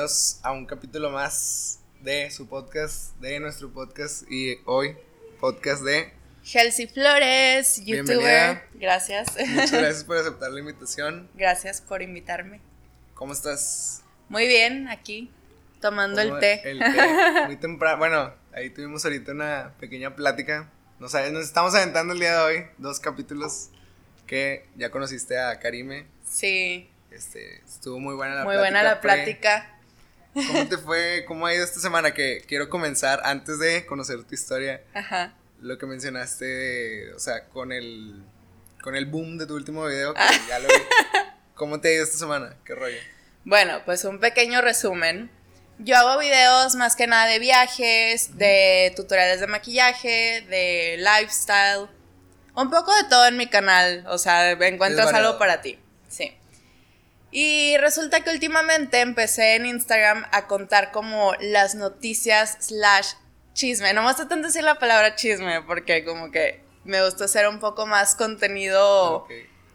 Bienvenidos a un capítulo más de su podcast, de nuestro podcast y hoy podcast de Chelsea Flores, youtuber. Bienvenida. Gracias. Muchas gracias por aceptar la invitación. Gracias por invitarme. ¿Cómo estás? Muy bien, aquí, tomando el ¿Cómo- té. El té. Muy temprano. Bueno, ahí tuvimos ahorita una pequeña plática. Nos, nos estamos aventando el día de hoy dos capítulos que ya conociste a Karime. Sí, Este, estuvo muy buena la muy plática. buena la pre- plática. ¿Cómo te fue? ¿Cómo ha ido esta semana? Que quiero comenzar antes de conocer tu historia. Ajá. Lo que mencionaste, de- o sea, con el con el boom de tu último video, que Ah. ya lo vi. ¿Cómo te ha ido esta semana? ¿Qué rollo? Bueno, pues un pequeño resumen. Yo hago videos más que nada de viajes, de tutoriales de maquillaje, de lifestyle, un poco de todo en mi canal, o sea, encuentras algo para ti. Sí. Y resulta que últimamente empecé en Instagram a contar como las noticias slash chisme. No me tanto decir la palabra chisme porque como que me gusta hacer un poco más contenido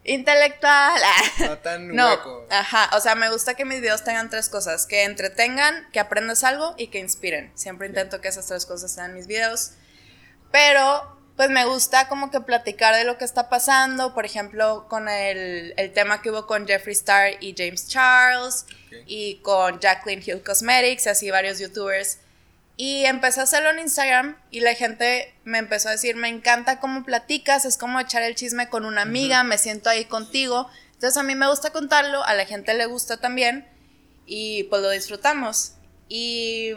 intelectual. No tan No, hueco. ajá, o sea, me gusta que mis videos tengan tres cosas, que entretengan, que aprendas algo y que inspiren. Siempre intento que esas tres cosas sean mis videos. Pero, pues me gusta como que platicar de lo que está pasando, por ejemplo, con el, el tema que hubo con Jeffree Star y James Charles, y con Jacqueline Hill Cosmetics, y así varios youtubers. Y empecé a hacerlo en Instagram y la gente me empezó a decir, me encanta cómo platicas, es como echar el chisme con una amiga, me siento ahí contigo. Entonces a mí me gusta contarlo, a la gente le gusta también y pues lo disfrutamos. Y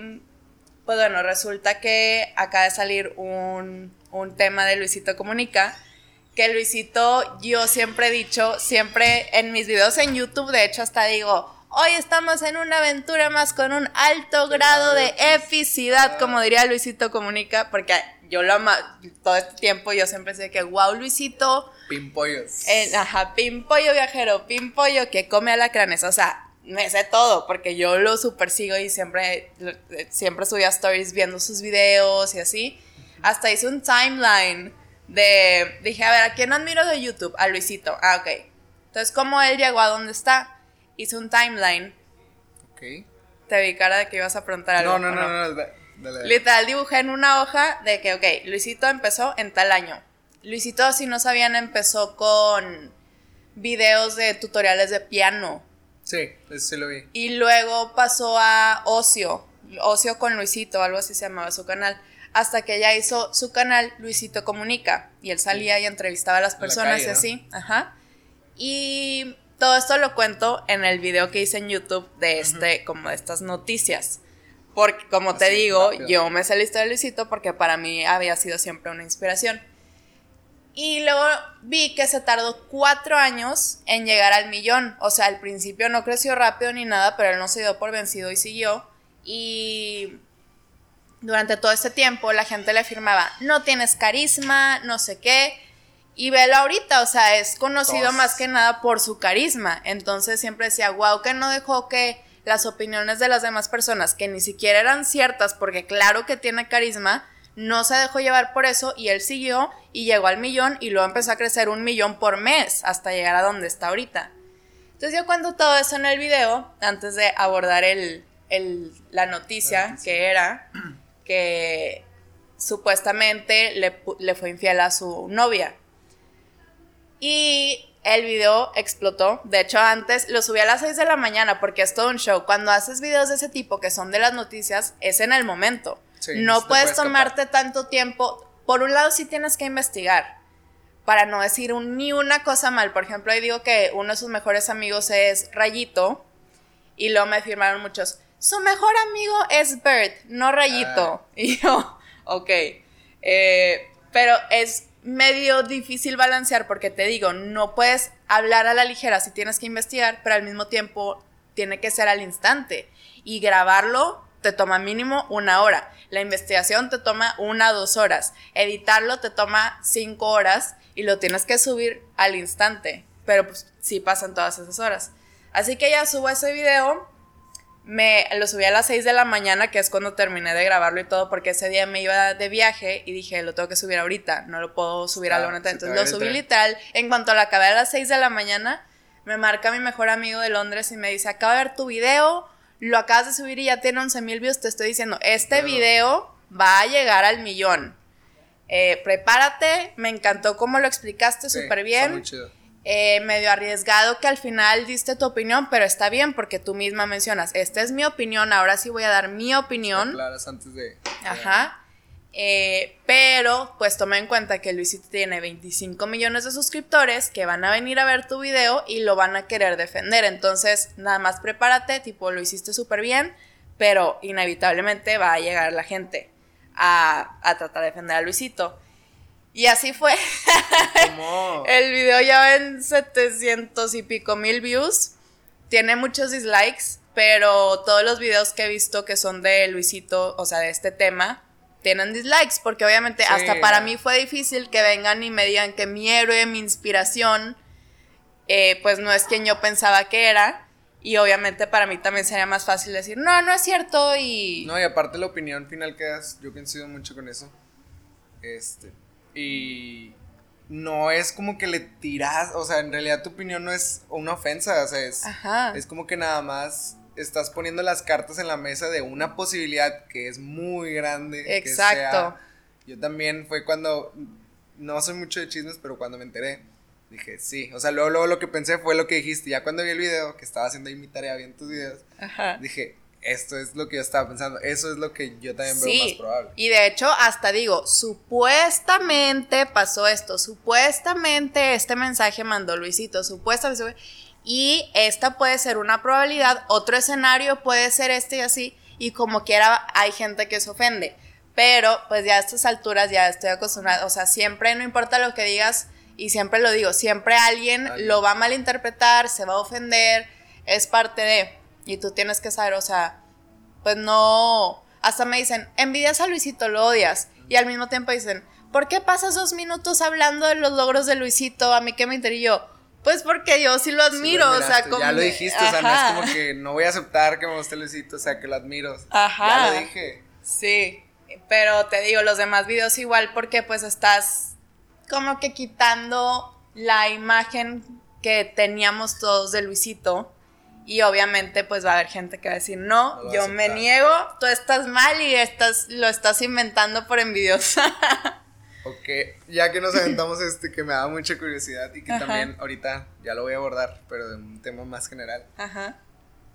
pues bueno, resulta que acaba de salir un, un tema de Luisito Comunica, que Luisito yo siempre he dicho, siempre en mis videos en YouTube, de hecho hasta digo, hoy estamos en una aventura más con un alto grado de epicidad, como diría Luisito Comunica, porque yo lo ama, todo este tiempo yo siempre decía que, wow, Luisito, Pimpollos. el, ajá, pimpollo viajero, pimpollo que come alacranes, o sea, me sé todo, porque yo lo super sigo y siempre, siempre subía stories viendo sus videos y así. Hasta hice un timeline de, dije, a ver, ¿a quién admiro de YouTube? A Luisito, ah, ok. Entonces, ¿cómo él llegó a donde está? Hice un timeline, Ok. te vi cara de que ibas a preguntar algo. No, no, ¿o no, no, no, da- dale, dale. Literal dibujé en una hoja de que, ok, Luisito empezó en tal año. Luisito, si no sabían, empezó con videos de tutoriales de piano. Sí, eso sí lo vi. Y luego pasó a Ocio, Ocio con Luisito, algo así se llamaba su canal. Hasta que ella hizo su canal Luisito Comunica. Y él salía y entrevistaba a las la personas calle, y ¿no? así. Ajá. Y todo esto lo cuento en el video que hice en YouTube de este, como de estas noticias. Porque, como te digo, rápido. yo me sé la historia de Luisito porque para mí había sido siempre una inspiración. Y luego vi que se tardó cuatro años en llegar al millón. O sea, al principio no creció rápido ni nada, pero él no se dio por vencido y siguió. Y durante todo este tiempo la gente le afirmaba, no tienes carisma, no sé qué. Y velo ahorita, o sea, es conocido más que nada por su carisma. Entonces siempre decía, wow, que no dejó que las opiniones de las demás personas, que ni siquiera eran ciertas, porque claro que tiene carisma, no se dejó llevar por eso y él siguió y llegó al millón y luego empezó a crecer un millón por mes hasta llegar a donde está ahorita. Entonces yo cuento todo eso en el video antes de abordar el, el- la noticia La noticia. que era que supuestamente le, fue infiel a su novia. Y el video explotó. De hecho, antes lo subí a las 6 de la mañana porque es todo un show. Cuando haces videos de ese tipo que son de las noticias, es en el momento. Sí, no puedes tomarte tanto tiempo. Por un lado, sí tienes que investigar para no decir un- ni una cosa mal. Por ejemplo, ahí digo que uno de sus mejores amigos es Rayito y luego me afirmaron muchos, su mejor amigo es Bert, no Rayito. Y yo, ok. Eh, pero es medio difícil balancear porque te digo, no puedes hablar a la ligera si tienes que investigar, pero al mismo tiempo tiene que ser al instante. Y grabarlo te toma mínimo una hora. La investigación te toma una o dos horas. Editarlo te toma cinco horas y lo tienes que subir al instante. Pero pues sí pasan todas esas horas. Así que ya subo ese video. Me lo subí a las 6 de la mañana, que es cuando terminé de grabarlo y todo, porque ese día me iba de viaje y dije, lo tengo que subir ahorita, no lo puedo subir a la Ah, te Entonces lo subí literal. En cuanto lo acabé a las 6 de la mañana, me marca mi mejor amigo de Londres y me dice, acabo de ver tu video, lo acabas de subir y ya tiene 11 mil views, te estoy diciendo, este video va a llegar al millón. Eh, prepárate, me encantó cómo lo explicaste súper bien. Eh, medio arriesgado que al final diste tu opinión, pero está bien porque tú misma mencionas, esta es mi opinión, ahora sí voy a dar mi opinión. Claras antes de... Ajá. Eh, pero pues toma en cuenta que Luisito tiene 25 millones de suscriptores que van a venir a ver tu video y lo van a querer defender. Entonces, nada más prepárate, tipo, lo hiciste súper bien, pero inevitablemente va a llegar la gente a, tratar de defender a Luisito. Y así fue. El video ya va en 700 y pico mil views. Tiene muchos dislikes, pero todos los videos que he visto que son de Luisito, o sea, de este tema, tienen dislikes, porque obviamente hasta para mí fue difícil que vengan y me digan que mi héroe, mi inspiración, eh, pues no es quien yo pensaba que era. Y obviamente para mí también sería más fácil decir, no, no es cierto y... No, y aparte la opinión final que das, yo coincido mucho con eso. Este, y no es como que le tiras, o sea, en realidad tu opinión no es una ofensa, o sea, es, es como que nada más estás poniendo las cartas en la mesa de una posibilidad que es muy grande. Exacto. yo también fue cuando, no soy mucho de chismes, pero cuando me enteré, dije, sí. O sea, luego, luego lo que pensé fue lo que dijiste. Ya cuando vi el video, que estaba haciendo ahí mi tarea, viendo tus videos, dije, esto es lo que yo estaba pensando. Eso es lo que yo también veo más probable. Y de hecho, hasta digo, supuestamente pasó esto. Supuestamente este mensaje mandó Luisito. Supuestamente. Y esta puede ser una probabilidad, otro escenario puede ser este y así, y como quiera hay gente que se ofende. Pero pues ya a estas alturas ya estoy acostumbrada, o sea, siempre no importa lo que digas, y siempre lo digo, siempre alguien lo va a malinterpretar, se va a ofender, es parte de, y tú tienes que saber, o sea, pues no, hasta me dicen, envidias a Luisito, lo odias, y al mismo tiempo dicen, ¿por qué pasas dos minutos hablando de los logros de Luisito? A mí qué me interesa yo pues porque yo sí lo admiro, o sea, como... Ya lo dijiste, o sea, no es como que no voy a aceptar que me guste Luisito, o sea, que lo admiro. Ajá. Ya lo dije. Sí, pero te digo, los demás videos igual porque pues estás como que quitando la imagen que teníamos todos de Luisito. Y obviamente pues va a haber gente que va a decir, no, yo me niego, tú estás mal y estás, lo estás inventando por envidiosa. Ok, ya que nos aventamos este que me da mucha curiosidad y que también ahorita ya lo voy a abordar, pero de un tema más general. Ajá.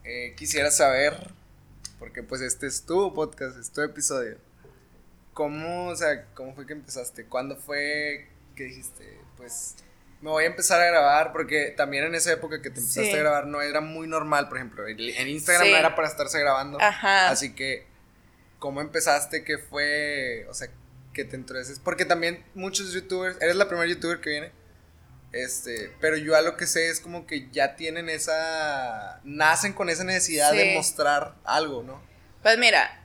Eh, quisiera saber, porque pues este es tu podcast, es tu episodio. ¿Cómo, o sea, cómo fue que empezaste? ¿Cuándo fue que dijiste, pues me voy a empezar a grabar? Porque también en esa época que te empezaste a grabar no era muy normal, por ejemplo, en Instagram no era para estarse grabando. Ajá. Así que, ¿cómo empezaste? ¿Qué fue? O sea, que te intereses. Porque también muchos youtubers, eres la primera youtuber que viene. Este, pero yo a lo que sé es como que ya tienen esa. nacen con esa necesidad de mostrar algo, ¿no? Pues mira,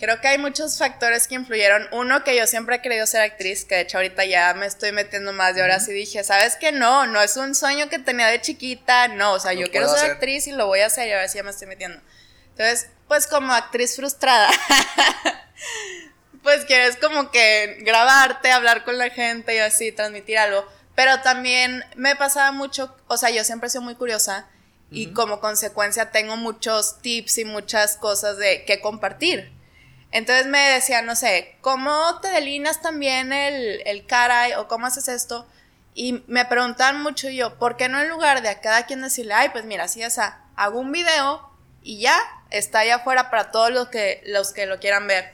creo que hay muchos factores que influyeron. Uno, que yo siempre he querido ser actriz, que de hecho ahorita ya me estoy metiendo más de horas y dije, ¿sabes qué? No, no es un sueño que tenía de chiquita, no, o sea, yo quiero ser actriz y lo voy a hacer y ahora sí ya me estoy metiendo. Entonces, pues como actriz frustrada. pues quieres como que grabarte, hablar con la gente y así, transmitir algo. Pero también me pasaba mucho, o sea, yo siempre he sido muy curiosa y como consecuencia tengo muchos tips y muchas cosas de que compartir. Entonces me decían, no sé, ¿cómo te delineas también el, el cara o cómo haces esto? Y me preguntaban mucho yo, ¿por qué no en lugar de a cada quien decirle, ay, pues mira, así es, hago un video y ya, está allá afuera para todos los que, los que lo quieran ver?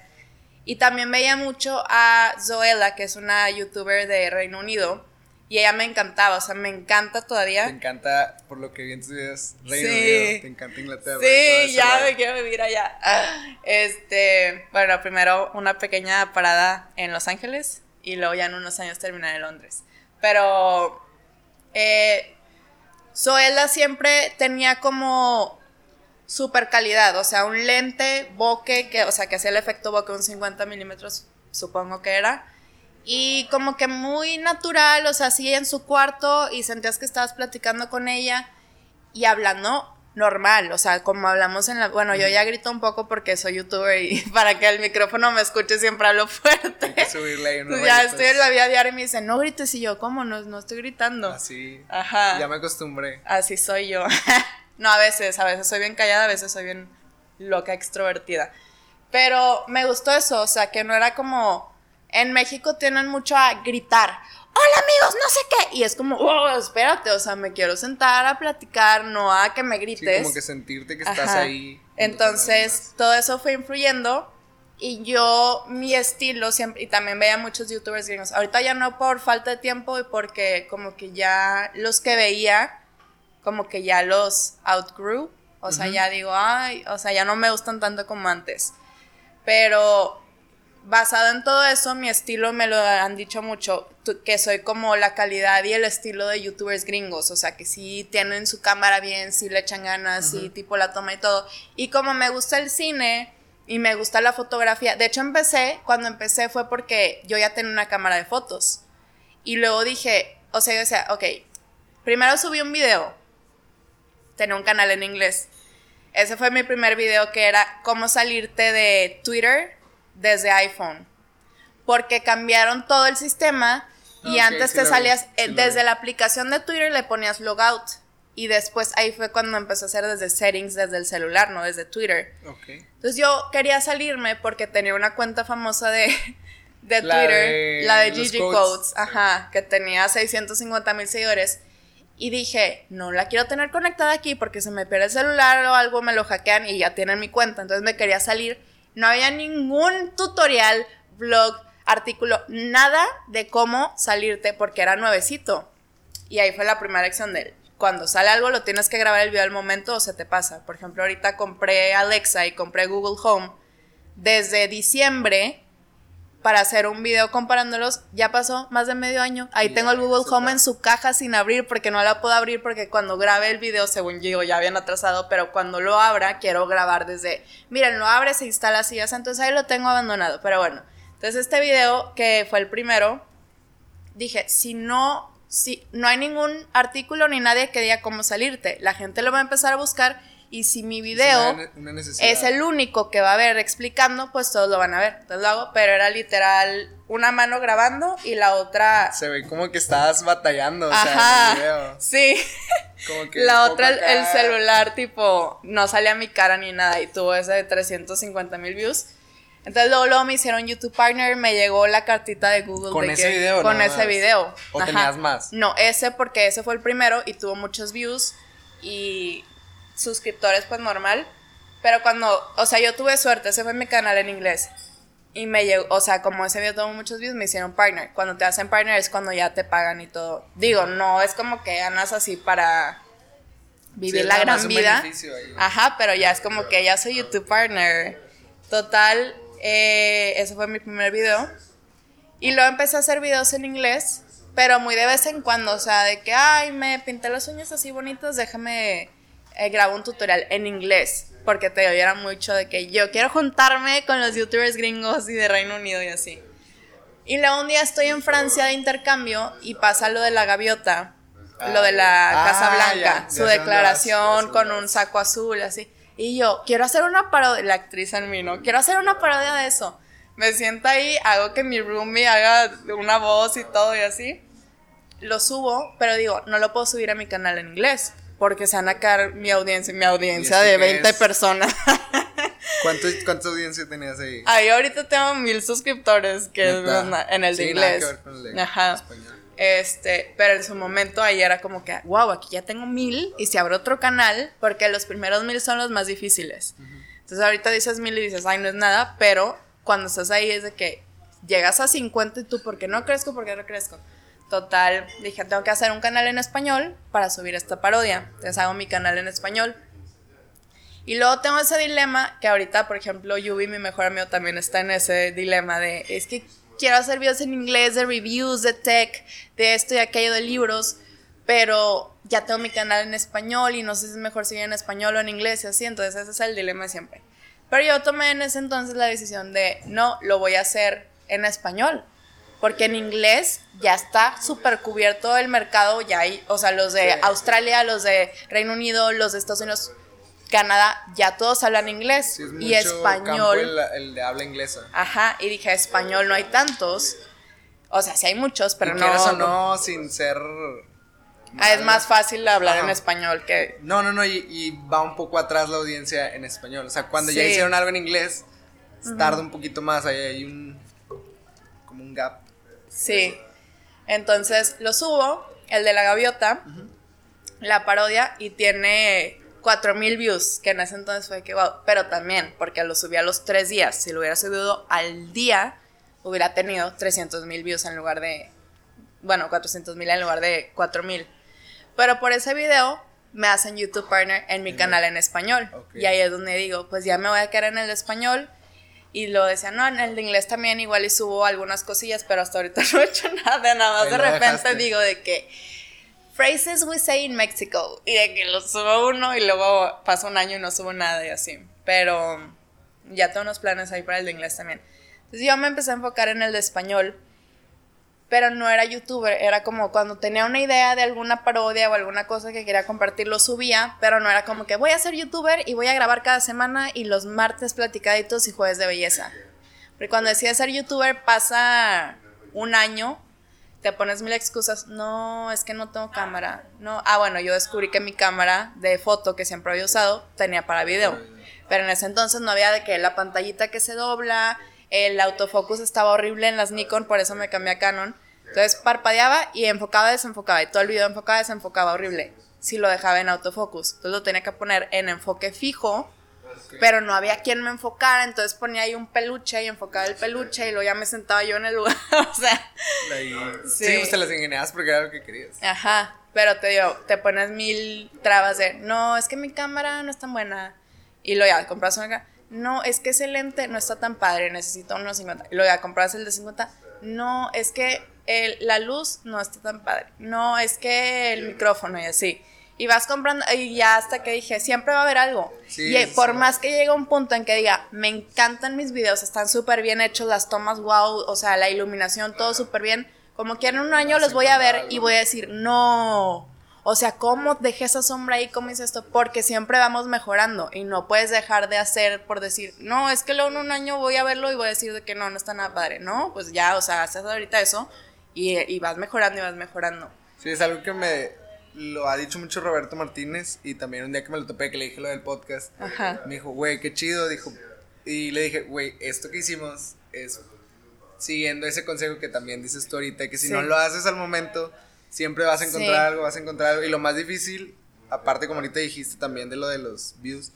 Y también veía mucho a Zoela, que es una youtuber de Reino Unido. Y ella me encantaba, o sea, me encanta todavía. Me encanta, por lo que vi en tus videos, Reino Unido, te encanta Inglaterra. Sí, ya me quiero vivir allá. Este, bueno, primero una pequeña parada en Los Ángeles y luego ya en unos años terminar en Londres. Pero eh, Zoela siempre tenía como super calidad, o sea, un lente bokeh, que, o sea, que hacía el efecto bokeh un 50 milímetros, supongo que era, y como que muy natural, o sea, así en su cuarto y sentías que estabas platicando con ella y hablando normal, o sea, como hablamos en la... Bueno, yo ya grito un poco porque soy youtuber y para que el micrófono me escuche siempre hablo fuerte. Hay que subirle ahí unos Ya estoy en la vida diaria y me dicen, no grites y yo, ¿cómo? No, no estoy gritando. Así. Ajá. Ya me acostumbré. Así soy yo. no, a veces, a veces soy bien callada, a veces soy bien loca, extrovertida. Pero me gustó eso, o sea, que no era como... En México tienen mucho a gritar hola amigos, no sé qué. Y es como, oh, espérate, o sea, me quiero sentar a platicar, no a que me grites. Sí, como que sentirte que estás ahí. Entonces, todo eso fue influyendo. Y yo, mi estilo siempre, y también veía muchos youtubers gringos. Ahorita ya no por falta de tiempo y porque como que ya los que veía, como que ya los outgrew. O sea, ya digo, ay, o sea, ya no me gustan tanto como antes. Pero basado en todo eso, mi estilo me lo han dicho mucho, que soy como la calidad y el estilo de youtubers gringos, o sea, que sí tienen su cámara bien, sí le echan ganas, sí tipo la toma y todo. Y como me gusta el cine y me gusta la fotografía, de hecho empecé, cuando empecé fue porque yo ya tenía una cámara de fotos. Y luego dije, o sea, yo decía, ok, primero subí un video, tenía un canal en inglés. Ese fue mi primer video que era cómo salirte de Twitter desde iPhone. Porque cambiaron todo el sistema y antes te salías, eh, desde la aplicación de Twitter le ponías logout. Y después ahí fue cuando empezó a hacer desde settings, desde el celular, no desde Twitter. Entonces yo quería salirme porque tenía una cuenta famosa de, de Twitter, la de Gigi Codes, ajá, que tenía 650 mil seguidores. Y dije, no la quiero tener conectada aquí porque se me pierde el celular o algo, me lo hackean y ya tienen mi cuenta. Entonces me quería salir no había ningún tutorial, blog, artículo, nada de cómo salirte porque era nuevecito. Y ahí fue la primera lección de él. Cuando sale algo lo tienes que grabar el video al momento o se te pasa. Por ejemplo, ahorita compré Alexa y compré Google Home desde diciembre para hacer un video comparándolos, ya pasó más de medio año. Ahí tengo el Google Home en su caja sin abrir porque no la puedo abrir porque cuando grabe el video, según yo, ya habían atrasado, pero cuando lo abra, quiero grabar desde, miren, lo abre, se instala así, entonces ahí lo tengo abandonado. Pero bueno, entonces este video, que fue el primero, dije, si no, si no hay ningún artículo ni nadie que diga cómo salirte, la gente lo va a empezar a buscar y si mi video es, el único que va a ver explicando, pues todos lo van a ver. Entonces lo hago, pero era literal una mano grabando y la otra. Se ve como que estabas batallando, Ajá, sea, en el video. Sí. Como que la otra, el, celular, tipo, no salía mi cara ni nada y tuvo ese de 350 mil views. Entonces luego, luego me hicieron YouTube Partner, me llegó la cartita de Google. ¿Con ese video? Con ese video. ¿O tenías más? No, ese porque ese fue el primero y tuvo muchos views y suscriptores, pues normal. Pero cuando, o sea, yo tuve suerte, ese fue mi canal en inglés. Y me llegó, o sea, como ese video tuvo muchos views, me hicieron partner. Cuando te hacen partner es cuando ya te pagan y todo. Digo, no es como que ganas así para vivir la gran vida. Ajá, pero ya es como que ya soy YouTube partner. Total, eh, ese fue mi primer video. Y luego empecé a hacer videos en inglés, pero muy de vez en cuando, o sea, de que, ay, me pinté las uñas así bonitas, déjame eh, grabo un tutorial en inglés, porque te oyera mucho de que yo quiero juntarme con los youtubers gringos y de Reino Unido y así. Y luego un día estoy en Francia de intercambio y pasa lo de la gaviota, lo de la ah, Casa Blanca, su declaración con un saco azul, así. Y yo, quiero hacer una parodia, la actriz en mí, ¿no? Quiero hacer una parodia de eso. Me siento ahí, hago que mi roomie haga una voz y todo y así. Lo subo, pero digo, no lo puedo subir a mi canal en inglés porque se van a caer mi audiencia, mi audiencia de 20 personas. ¿Cuánto, ¿Cuánta audiencia tenías ahí? Ahí ahorita tengo mil suscriptores que es en el de inglés. Ajá. Este, pero en su momento ahí era como que, wow, aquí ya tengo mil y si abro otro canal, porque los primeros mil son los más difíciles. Entonces ahorita dices mil y dices, ay, no es nada, pero cuando estás ahí es de que llegas a 50 y tú, ¿por qué no crezco? ¿Por qué no crezco? Total, dije, tengo que hacer un canal en español para subir esta parodia. Entonces hago mi canal en español. Y luego tengo ese dilema que ahorita, por ejemplo, Yubi, mi mejor amigo, también está en ese dilema de, es que quiero hacer videos en inglés de reviews, de tech, de esto y aquello, de libros, pero ya tengo mi canal en español y no sé si es mejor seguir en español o en inglés y así, entonces ese es el dilema siempre. Pero yo tomé en ese entonces la decisión de, no, lo voy a hacer en español porque en inglés ya está súper cubierto el mercado, ya hay, o sea, los de Australia, los de Reino Unido, los de Estados Unidos, Canadá ya todos hablan inglés y español. el, de habla inglesa. Ajá, y dije, español no hay tantos. O sea, sí hay muchos, pero no. O no, sin ser. Ah, es más fácil hablar en español que. No, no, no, y, va un poco atrás la audiencia en español. O sea, cuando ya hicieron algo en inglés, tarda un poquito más. Ahí hay un. como un gap. Sí. Entonces lo subo, el de la gaviota, la parodia, y tiene 4000 views, que en ese entonces fue que wow, pero también porque lo subí a los tres días, si lo hubiera subido al día, hubiera tenido 300 mil views en lugar de, bueno, 400 mil en lugar de 4000. Pero por ese video me hacen YouTube Partner en mi canal en español. Y ahí es donde digo, pues ya me voy a quedar en el español. Y lo decía, no, en el de inglés también igual y subo algunas cosillas, pero hasta ahorita no he hecho nada, nada más de repente digo de que phrases we say in Mexico. Y de que lo subo uno y luego pasa un año y no subo nada y así. Pero ya tengo unos planes ahí para el de inglés también. Entonces yo me empecé a enfocar en el de español. Pero no era youtuber, era como cuando tenía una idea de alguna parodia o alguna cosa que quería compartir, lo subía, pero no era como que voy a ser youtuber y voy a grabar cada semana y los martes platicaditos y jueves de belleza. Porque cuando decía ser youtuber pasa un año te pones mil excusas. No, es que no tengo cámara. No, ah, bueno, yo descubrí que mi cámara de foto que siempre había usado tenía para video. Pero en ese entonces no había de que la pantallita que se dobla, el autofocus estaba horrible en las Nikon, por eso me cambié a Canon. Entonces parpadeaba y enfocaba, desenfocaba. Y todo el video enfocaba, desenfocaba horrible. Si lo dejaba en autofocus. Entonces lo tenía que poner en enfoque fijo pero no había quien me enfocara, entonces ponía ahí un peluche y enfocaba el peluche y luego ya me sentaba yo en el lugar, o sea. sí, pues te las ingeniabas porque era lo que querías. Ajá, pero te digo, te pones mil trabas de, no, es que mi cámara no es tan buena. Y luego ya compras una cámara, no, es que ese lente no está tan padre, necesito unos 50. Y luego ya compras el de 50, no, es que el, la luz no está tan padre, no, es que el micrófono y así. Y vas comprando, y ya hasta que dije, siempre va a haber algo. y por más que llegue un punto en que diga, me encantan mis videos, están súper bien hechos, las tomas, wow, o sea, la iluminación, todo súper bien. Como que en un año los voy a ver y voy a decir, no. O sea, ¿cómo dejé esa sombra ahí? ¿Cómo hice esto? Porque siempre vamos mejorando y no puedes dejar de hacer por decir, no, es que luego en un año voy a verlo y voy a decir de que no, no está nada padre. No, pues ya, o sea, haces ahorita eso y, y vas mejorando y vas mejorando. Sí, es algo que me, lo ha dicho mucho Roberto Martínez y también un día que me lo topé que le dije lo del podcast, me dijo, güey, qué chido, dijo, y le dije, güey, esto que hicimos es siguiendo ese consejo que también dices tú ahorita, que si no lo haces al momento, siempre vas a encontrar algo, vas a encontrar algo, y lo más difícil, aparte como ahorita dijiste también de lo de los views,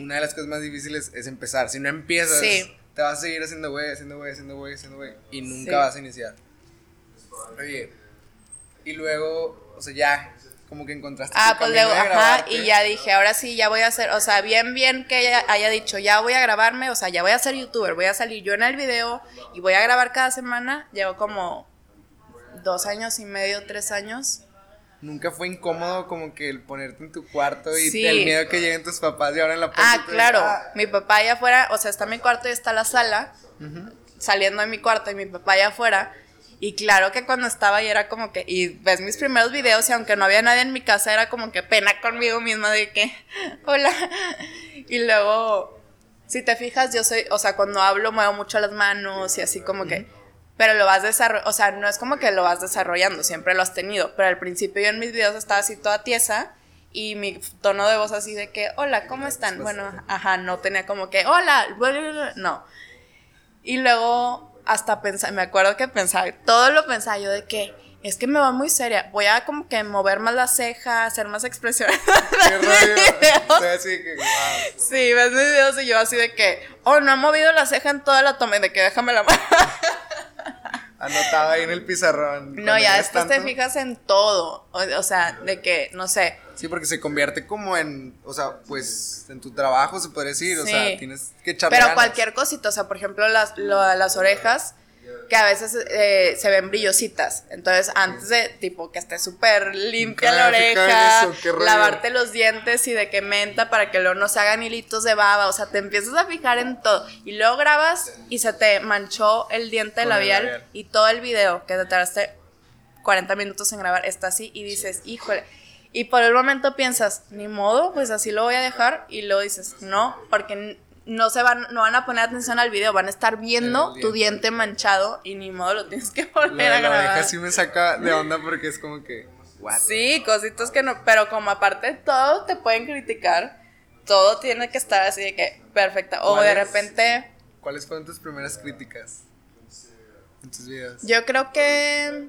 una de las cosas más difíciles es empezar, si no empiezas, te vas a seguir haciendo güey, haciendo güey, haciendo güey, haciendo güey, y nunca vas a iniciar. Oye, y luego, o sea, ya como que encontraste. Ah, pues luego, ajá, y ya dije, ahora sí, ya voy a hacer, o sea, bien, bien que ella haya dicho, ya voy a grabarme, o sea, ya voy a ser youtuber, voy a salir yo en el video y voy a grabar cada semana. Llevo como dos años y medio, tres años. Nunca fue incómodo como que el ponerte en tu cuarto y el miedo que lleguen tus papás y ahora en la puerta. Ah, claro, ah". mi papá allá afuera, o sea, está mi cuarto y está la sala, saliendo de mi cuarto y mi papá allá afuera y claro que cuando estaba ahí era como que, y ves mis primeros videos y aunque no había nadie en mi casa, era como que pena conmigo misma de que, hola. Y luego, si te fijas, yo soy, o sea, cuando hablo muevo mucho las manos y así como que, pero lo vas desarrollando, o sea, no es como que lo vas desarrollando, siempre lo has tenido, pero al principio yo en mis videos estaba así toda tiesa y mi tono de voz así de que, hola, ¿cómo están? Bueno, ajá, no tenía como que, hola, no. Y luego hasta pensar, me acuerdo que pensaba, todo lo pensaba yo de que es que me va muy seria, voy a como que mover más la ceja, hacer más expresiones. Sí, ves mis videos y yo así de que, oh, no he movido la ceja en toda la toma, de que déjame la mano. Anotado ahí en el pizarrón. No, ya después te fijas en todo, o, sea, de que, no sé. Sí, porque se convierte como en, o sea, pues en tu trabajo se puede decir, o sea, tienes que echarle Pero cualquier cosita, o sea, por ejemplo, las, las orejas que a veces eh, se ven brillositas. Entonces, antes de, tipo, que esté súper limpia la oreja, lavarte los dientes y de que menta para que luego no se hagan hilitos de baba. O sea, te empiezas a fijar en todo. Y luego grabas y se te manchó el diente labial, y todo el video que te tardaste 40 minutos en grabar está así y dices, híjole. Y por el momento piensas, ni modo, pues así lo voy a dejar. Y luego dices, no, porque no se van, no van a poner atención al video, van a estar viendo tu diente manchado y ni modo lo tienes que volver a grabar. La sí me saca de onda porque es como que. Sí, cositas que no. Pero como aparte de todo te pueden criticar, todo tiene que estar así de que perfecta. O de repente. ¿Cuáles fueron tus primeras críticas en tus videos? Yo creo que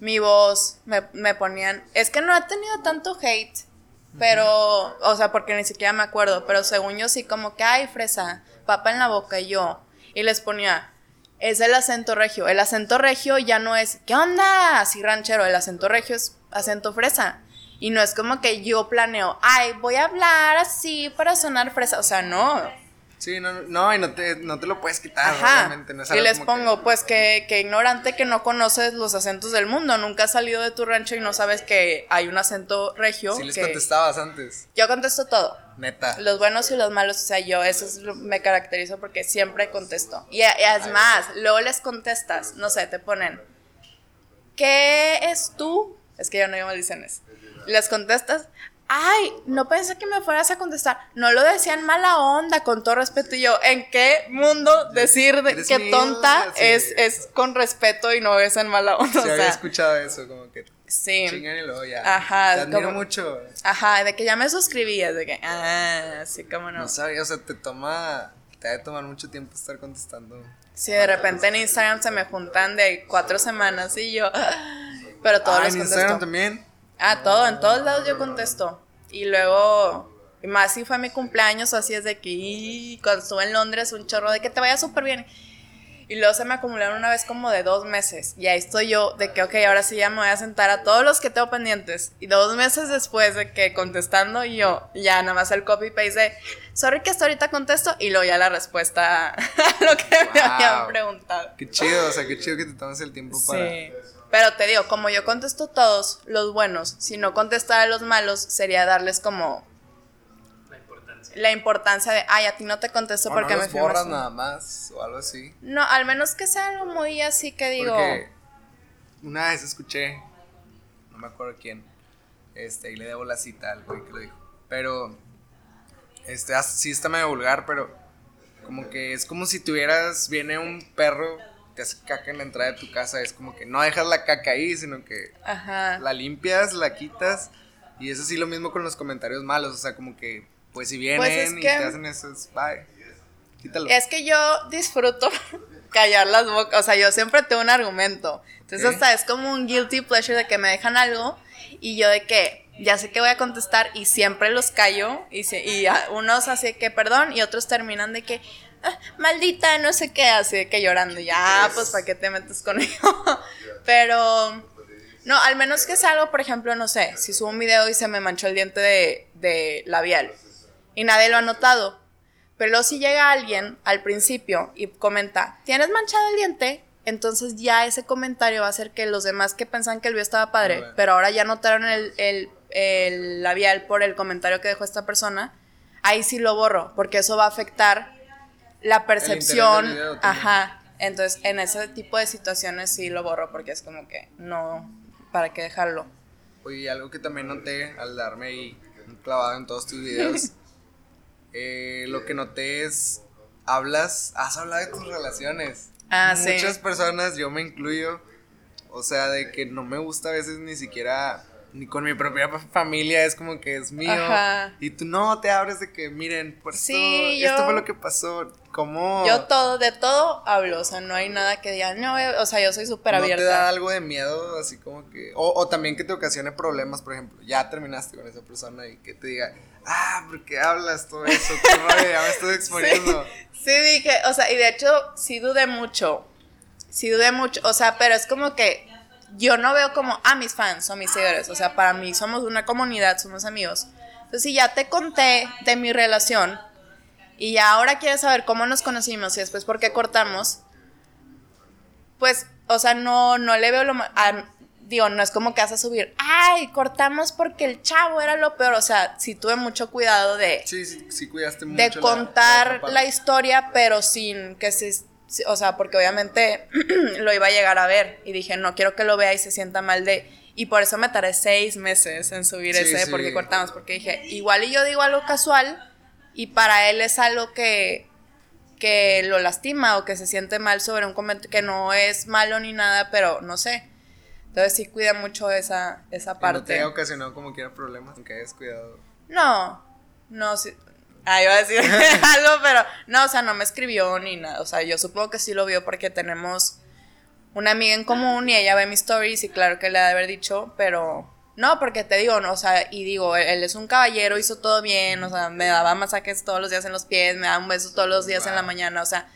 mi voz me, me ponían. Es que no he tenido tanto hate. Pero, o sea, porque ni siquiera me acuerdo. Pero según yo sí, como que, ay, fresa, papa en la boca y yo. Y les ponía, es el acento regio. El acento regio ya no es, ¿qué onda? Así ranchero. El acento regio es acento fresa. Y no es como que yo planeo, ay, voy a hablar así para sonar fresa. O sea, no. Sí, no, no, y no te, no te lo puedes quitar, Ajá. No y les pongo, pues que, que, ignorante que no conoces los acentos del mundo. Nunca has salido de tu rancho y no sabes que hay un acento regio. Sí, les contestabas antes. Yo contesto todo. Neta. Los buenos y los malos, o sea, yo eso es lo, me caracterizo porque siempre contesto. Y, es más, luego les contestas, no sé, te ponen, ¿qué es tú? Es que ya no hay maldiciones. Les contestas, ay, no pensé que me fueras a contestar. No lo decían mala onda, con todo respeto. Y yo, ¿en qué mundo decir que tonta es, es con respeto y no es en mala onda? Sí, había escuchado eso, como que. Sí. Chingan y luego ya. Ajá. Te admiro mucho. Ajá, de que ya me suscribías, de que, ah, sí, cómo no. No sabía, o sea, te toma, te ha de tomar mucho tiempo estar contestando. Sí, de repente en Instagram se me juntan de cuatro semanas y yo, pero todos ah, los en Instagram también. Ah, todo, en todos lados yo contesto. Y luego, más si fue mi cumpleaños, o así es de que cuando estuve en Londres, un chorro de que te vaya súper bien. Y luego se me acumularon una vez como de dos meses. Y ahí estoy yo, de que, ok, ahora sí ya me voy a sentar a todos los que tengo pendientes. Y dos meses después de que contestando, yo ya nada más el copy paste de, sorry que hasta ahorita contesto. Y luego ya la respuesta a lo que me habían preguntado. Qué chido, o sea, qué chido que te tomes el tiempo para. Pero te digo, como yo contesto todos los buenos, si no contestara a los malos, sería darles como la importancia. La importancia de, ay, a ti no te contesto porque no me fui borras nada más o algo así. No, al menos que sea algo muy así que digo. Porque una vez escuché, no me acuerdo quién, este, y le debo la cita al güey que lo dijo. Pero, este, sí está medio vulgar, pero como que es como si tuvieras, viene un perro te hace caca en la entrada de tu casa, es como que no dejas la caca ahí, sino que la limpias, la quitas. Y es así lo mismo con los comentarios malos, o sea, como que, pues si vienen pues y te hacen eso, es bye. Quítalo. Es que yo disfruto callar las bocas, o sea, yo siempre tengo un argumento. Entonces, hasta es como un guilty pleasure de que me dejan algo y yo de que ya sé que voy a contestar y siempre los callo y, se, y unos así que perdón y otros terminan de que, Ah, maldita, no sé qué, así que llorando, ya, pues, ¿para qué te metes conmigo? Pero, no, al menos que algo, por ejemplo, no sé, si subo un video y se me manchó el diente de, de labial y nadie lo ha notado, pero si llega alguien al principio y comenta, ¿tienes manchado el diente? Entonces ya ese comentario va a hacer que los demás que pensan que el video estaba padre, pero ahora ya notaron el, el, el labial por el comentario que dejó esta persona, ahí sí lo borro, porque eso va a afectar la percepción, ajá. Entonces, en ese tipo de situaciones sí lo borro porque es como que no, ¿para qué dejarlo? Oye, algo que también noté al darme ahí clavado en todos tus videos, eh, lo que noté es, hablas, has hablado de tus relaciones. Ah, Muchas personas, yo me incluyo, o sea, de que no me gusta a veces ni siquiera ni con mi propia familia es como que es mío. Y tú no te abres de que, miren, por sí, esto, fue lo que pasó. ¿Cómo? Yo todo, de todo hablo, o sea, no hay nada que diga, no, o sea, yo soy súper abierta. ¿No te da algo de miedo, así como que, o, o, también que te ocasione problemas, por ejemplo, ya terminaste con esa persona y que te diga, ah, ¿por qué hablas todo eso? Qué ya me estoy exponiendo. Sí, sí, dije, o sea, y de hecho, sí dudé mucho, sí dudé mucho, o sea, pero es como que yo no veo como, a ah, mis fans o mis seguidores, o sea, para mí somos una comunidad, somos amigos. Entonces, si ya te conté de mi relación y ahora quieres saber cómo nos conocimos y después por qué cortamos, pues, o sea, no, no le veo lo más... Digo, no es como que vas a subir, ay, cortamos porque el chavo era lo peor. O sea, sí tuve mucho cuidado de. Sí, sí, sí cuidaste mucho. De contar la, historia, pero sin que se o sea, porque obviamente lo iba a llegar a ver y dije, no quiero que lo vea y se sienta mal de, Y por eso me tardé seis meses en subir ese, porque cortamos, porque dije, igual y yo digo algo casual, y para él es algo que, que lo lastima o que se siente mal sobre un comentario que no es malo ni nada, pero no sé. Entonces sí cuida mucho esa, esa parte. ¿No te ha ocasionado como quiera problemas, aunque hayas cuidado? No, no, sí. Ah, iba a decir algo, pero no, o sea, no me escribió ni nada. O sea, yo supongo que sí lo vio porque tenemos una amiga en común y ella ve mis stories y claro que le ha de haber dicho, pero no, porque te digo, no, o sea, y digo, él es un caballero, hizo todo bien, o sea, me daba masajes todos los días en los pies, me daba un beso todos los días en la mañana, o sea,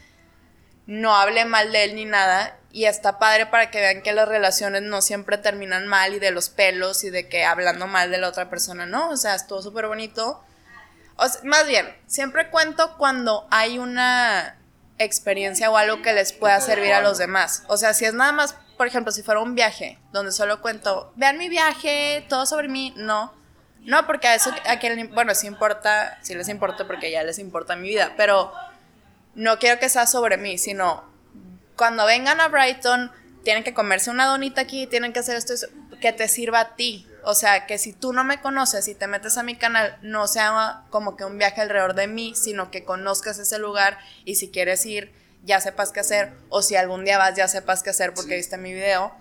no hablé mal de él ni nada y está padre para que vean que las relaciones no siempre terminan mal y de los pelos y de que hablando mal de la otra persona, no, o sea, estuvo súper bonito. O más bien, siempre cuento cuando hay una experiencia o algo que les pueda servir a los demás. O sea, si es nada más, por ejemplo, si fuera un viaje donde solo cuento, vean mi viaje, todo sobre mí, no. No, porque a eso, a quien, bueno, sí importa, sí les importa porque ya les importa mi vida, pero no quiero que sea sobre mí, sino cuando vengan a Brighton, tienen que comerse una donita aquí, tienen que hacer esto, que te sirva a ti. O sea, que si tú no me conoces y te metes a mi canal, no sea como que un viaje alrededor de mí, sino que conozcas ese lugar y si quieres ir, ya sepas qué hacer. O si algún día vas, ya sepas qué hacer porque viste mi video.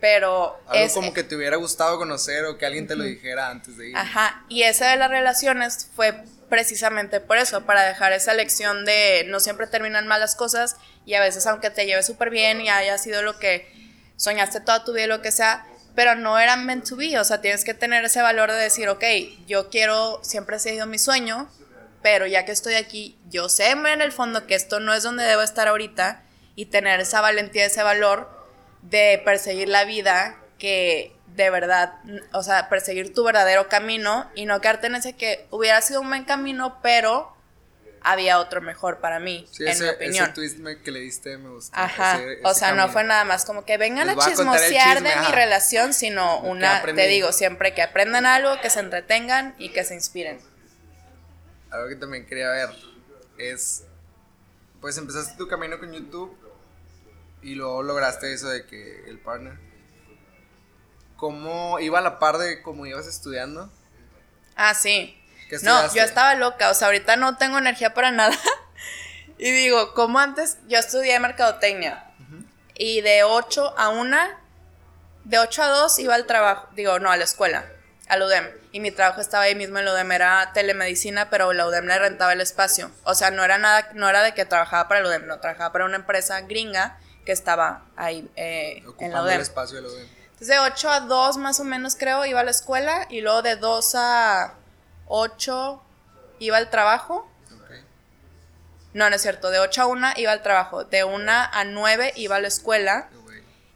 Pero Algo es como que te hubiera gustado conocer o que alguien te lo dijera antes de ir. Ajá, y esa de las relaciones fue precisamente por eso, para dejar esa lección de no siempre terminan mal las cosas y a veces aunque te lleve súper bien y haya sido lo que soñaste toda tu vida, lo que sea, pero no era meant to be, o sea, tienes que tener ese valor de decir, ok, yo quiero, siempre ha sido mi sueño, pero ya que estoy aquí, yo sé en el fondo que esto no es donde debo estar ahorita y tener esa valentía, ese valor de perseguir la vida que de verdad, o sea, perseguir tu verdadero camino y no quedarte en ese que hubiera sido un buen camino, pero había otro mejor para mí, en mi opinión. Ese twist que le diste me gustó. Ajá, o sea, no fue nada más como que vengan a chismosear de mi relación, sino una, te digo, siempre que aprendan algo, que se entretengan y que se inspiren. Algo que también quería ver es, pues empezaste tu camino con YouTube y luego lograste eso de que el partner, ¿cómo iba a la par de cómo ibas estudiando? Ah, sí. No, yo estaba loca, o sea, ahorita no tengo energía para nada. y digo, como antes, yo estudié mercadotecnia. Y de 8 a 1, de 8 a 2 iba al trabajo, digo, no, a la escuela, al UDEM. Y mi trabajo estaba ahí mismo en el UDEM, era telemedicina, pero la UDEM le rentaba el espacio. O sea, no era nada, no era de que trabajaba para el UDEM, no, trabajaba para una empresa gringa que estaba ahí eh, en la UDEM. el espacio de la UDEM. Entonces de 8 a 2 más o menos creo iba a la escuela y luego de 2 a 8 iba al trabajo. No, no es cierto. De 8 a 1 iba al trabajo. De 1 a 9 iba a la escuela.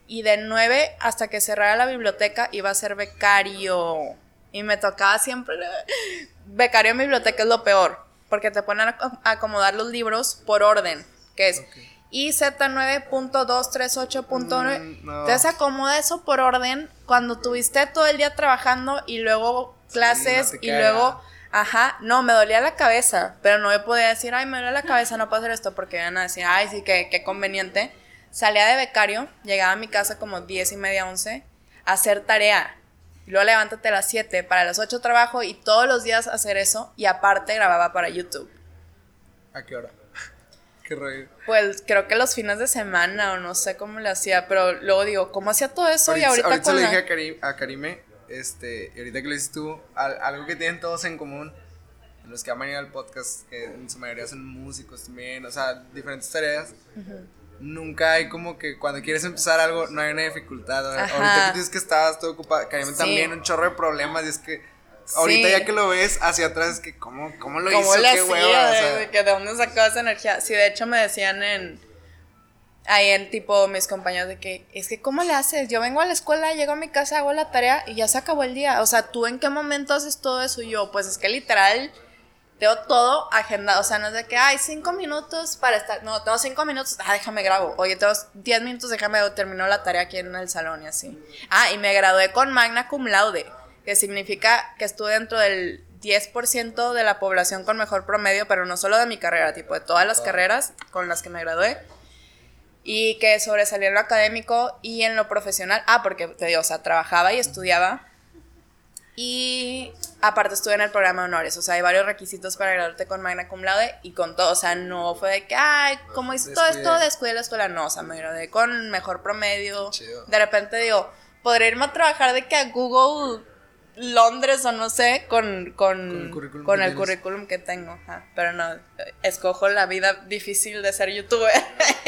Y de 9 hasta que cerrara la biblioteca iba a ser becario. Y me tocaba siempre. Becario en biblioteca es lo peor. Porque te ponen a acomodar los libros por orden. Que es. Y Z9.238.9. Mm, Entonces acomoda eso por orden cuando tuviste todo el día trabajando y luego clases y luego, ajá, no, me dolía la cabeza, pero no me podía decir, ay, me duele la cabeza, no puedo hacer esto, porque iban a decir, ay, sí, qué, qué conveniente. Salía de becario, llegaba a mi casa como 10 y media, 11, a hacer tarea. Y luego levántate a las 7, para las 8 trabajo y todos los días hacer eso y aparte grababa para YouTube. ¿A qué hora? Qué rollo. Pues creo que los fines de semana o no sé cómo le hacía, pero luego digo, ¿cómo hacía todo eso? y ahorita, ahorita le dije a, Karime, este, y ahorita que lo dices tú, algo que tienen todos en común, los que han venido al podcast, que en su mayoría son músicos también, o sea, diferentes tareas. Nunca hay como que cuando quieres empezar algo no hay una dificultad. Ahorita que dices que estabas todo ocupado, Karime también un chorro de problemas y es que Ahorita ya que lo ves hacia atrás, es que ¿cómo, cómo lo hizo? ¿Qué hueva? de, que de dónde sacó esa energía. Sí, de hecho me decían en. Ahí en tipo mis compañeros de que, es que ¿cómo le haces? Yo vengo a la escuela, llego a mi casa, hago la tarea y ya se acabó el día. O sea, ¿tú en qué momento haces todo eso? Y yo, pues es que literal, tengo todo agendado. O sea, no es de que, hay cinco minutos para estar. No, tengo cinco minutos, ah, déjame grabo. Oye, tengo diez minutos, déjame termino la tarea aquí en el salón y así. Ah, y me gradué con magna cum laude que significa que estuve dentro del 10% de la población con mejor promedio, pero no solo de mi carrera, tipo de todas las carreras con las que me gradué. y que sobresalía en lo académico y en lo profesional. Ah, porque te digo, o sea, trabajaba y estudiaba. Y aparte estuve en el programa de honores, o sea, hay varios requisitos para graduarte con Magna Cum Laude y con todo, o sea, no fue de que, ay, como hice todo esto, descuidé la escuela, no, o sea, me gradué con mejor promedio. De repente digo, podría irme a trabajar de que a Google Londres o no sé, con, con, con el currículum, que, tengo, pero no, escojo la vida difícil de ser youtuber.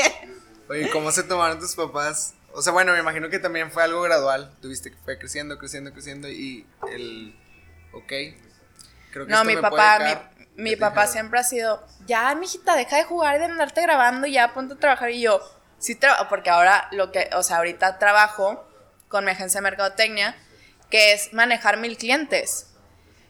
Oye, ¿cómo se tomaron tus papás? O sea, bueno, me imagino que también fue algo gradual. Tuviste que fue creciendo, creciendo, creciendo y el. Ok. Creo que no, mi papá, mi, papá siempre ha sido. Ya, mijita, deja de jugar y de andarte grabando y ya ponte a trabajar. Y yo, sí trabajo, porque ahora lo que. O sea, ahorita trabajo con mi agencia de mercadotecnia, que es manejar mil clientes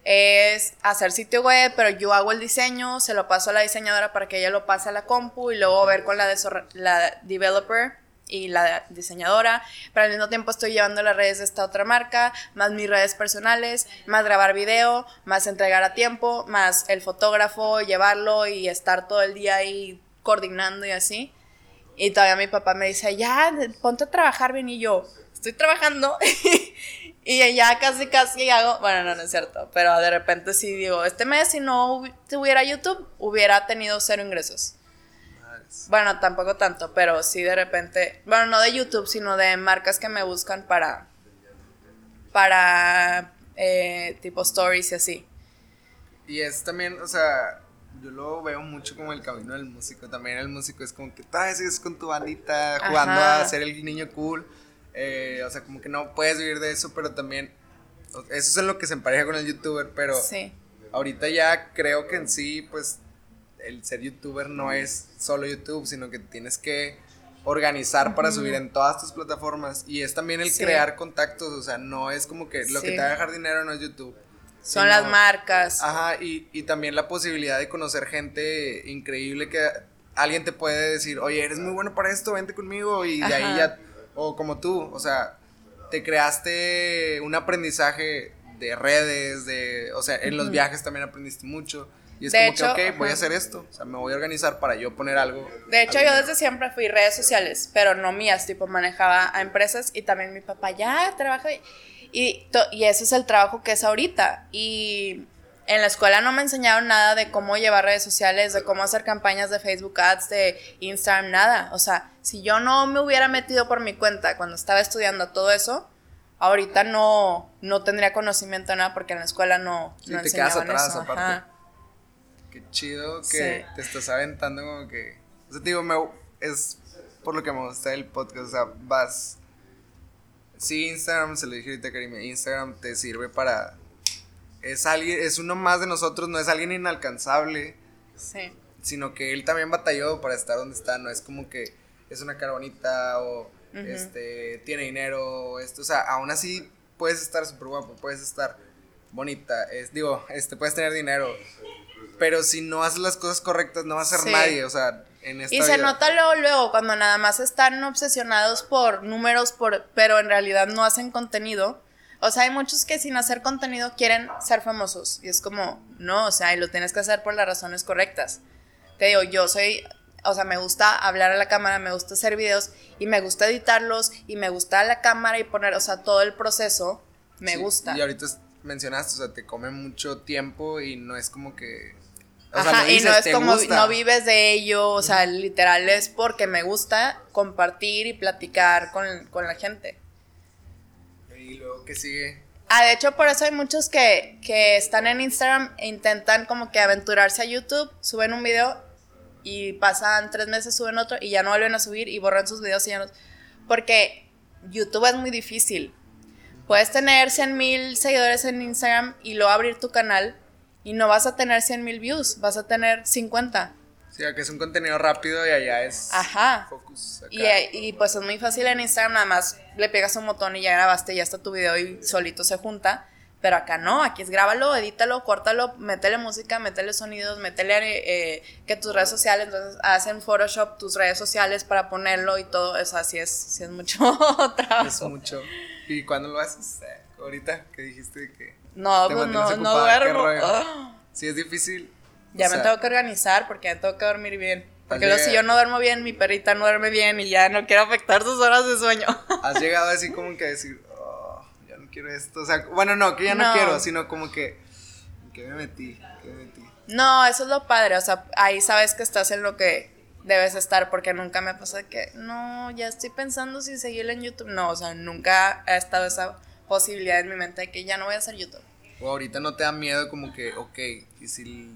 es hacer sitio web, pero yo hago el diseño, se lo paso a la diseñadora para que ella lo pase a la compu y luego ver con la, la developer y la diseñadora, pero al mismo tiempo estoy llevando las redes de esta otra marca, más mis redes personales, más grabar video, más entregar a tiempo, más el fotógrafo, llevarlo y estar todo el día ahí coordinando y así. Y todavía mi papá me dice, ya, ponte a trabajar bien y yo, estoy trabajando Y ya casi, casi hago, bueno, no, no es cierto, pero de repente sí digo, este mes si no tuviera YouTube, hubiera tenido cero ingresos. Bueno, tampoco tanto, pero sí de repente, bueno, no de YouTube, sino de marcas que me buscan para, para, eh, tipo stories y así. Y es también, o sea, yo lo veo mucho como el camino del músico. También el músico es como que tú sigues con tu bandita jugando a ser el niño cool. Eh, o sea, como que no puedes vivir de eso, pero también. Eso es lo que se empareja con el youtuber, pero. Sí. Ahorita ya creo que en sí, pues. El ser youtuber no es solo YouTube, sino que tienes que organizar para subir en todas tus plataformas. Y es también el crear contactos. O sea, no es como que lo que te va a dejar dinero no es YouTube. Son las marcas. Ajá, y, y también la posibilidad de conocer gente increíble que alguien te puede decir, oye, eres muy bueno para esto, vente conmigo. Y de ahí ya o como tú, o sea, te creaste un aprendizaje de redes, de, o sea, en los viajes también aprendiste mucho. Y es como que, ok, voy a hacer esto. O sea, me voy a organizar para yo poner algo. De hecho, yo desde siempre fui redes sociales, pero no mías, tipo, manejaba a empresas y también mi papá ya trabaja. Y, y, y ese es el trabajo que es ahorita. Y en la escuela no me enseñaron nada de cómo llevar redes sociales, de cómo hacer campañas de Facebook Ads, de Instagram, nada. O sea, si yo no me hubiera metido por mi cuenta cuando estaba estudiando todo eso, ahorita no, no tendría conocimiento de nada porque en la escuela no, sí, te quedas atrás, aparte. Qué chido que te estás aventando como que... O sea, digo, me, es por lo que me gusta el podcast, o sea, vas... Sí, Instagram, se lo dije ahorita, Karim, Instagram te sirve para es alguien, es uno más de nosotros, no es alguien inalcanzable. Sí. Sino que él también batalló para estar donde está, no es como que es una cara bonita o este tiene dinero o esto, o sea, aún así puedes estar súper guapo, puedes estar bonita, es, digo, este puedes tener dinero, pero si no haces las cosas correctas no va a ser nadie, o sea, en esta Y se nota luego luego cuando nada más están obsesionados por números por pero en realidad no hacen contenido o sea, hay muchos que sin hacer contenido quieren ser famosos. Y es como, no, o sea, y lo tienes que hacer por las razones correctas. Te digo, yo soy, o sea, me gusta hablar a la cámara, me gusta hacer videos y me gusta editarlos y me gusta la cámara y poner, o sea, todo el proceso me gusta. Y ahorita mencionaste, o sea, te come mucho tiempo y no es como que... O Ajá, y no es como, no vives de ello, o sea, literal es porque me gusta compartir y platicar con, con la gente y luego que sigue. Ah, de hecho, por eso hay muchos que, que están en Instagram e intentan como que aventurarse a YouTube, suben un video y pasan tres meses, suben otro y ya no vuelven a subir y borran sus videos y ya no... Porque YouTube es muy difícil. Puedes tener 100 mil seguidores en Instagram y luego abrir tu canal y no vas a tener 100 mil views, vas a tener 50. Sí, que es un contenido rápido y allá es Ajá. focus. Y, y, pues es muy fácil en Instagram, nada más le pegas un botón y ya grabaste, ya está tu video y solito se junta. Pero acá no, aquí es grábalo, edítalo, córtalo, métele música, métele sonidos, métele eh, que tus redes sociales, entonces hacen Photoshop tus redes sociales para ponerlo y todo, eso así es, sí es mucho trabajo. Es mucho. ¿Y cuándo lo haces? Eh, ahorita que dijiste que... No, pues no, no duermo. Sí es difícil ya me tengo que organizar porque me tengo que dormir bien. Porque luego si yo no duermo bien, mi perrita no duerme bien y ya no quiero afectar sus horas de sueño. Has llegado así como que a decir, oh, ya no quiero esto. O sea, bueno, no, que ya no, quiero, sino como que, ¿qué me metí? ¿Qué me metí? No, eso es lo padre. O sea, ahí sabes que estás en lo que debes estar porque nunca me pasa que, no, ya estoy pensando si seguirle en YouTube. No, o sea, nunca ha estado esa posibilidad en mi mente de que ya no voy a hacer YouTube. O ahorita no te da miedo como que, ok, y si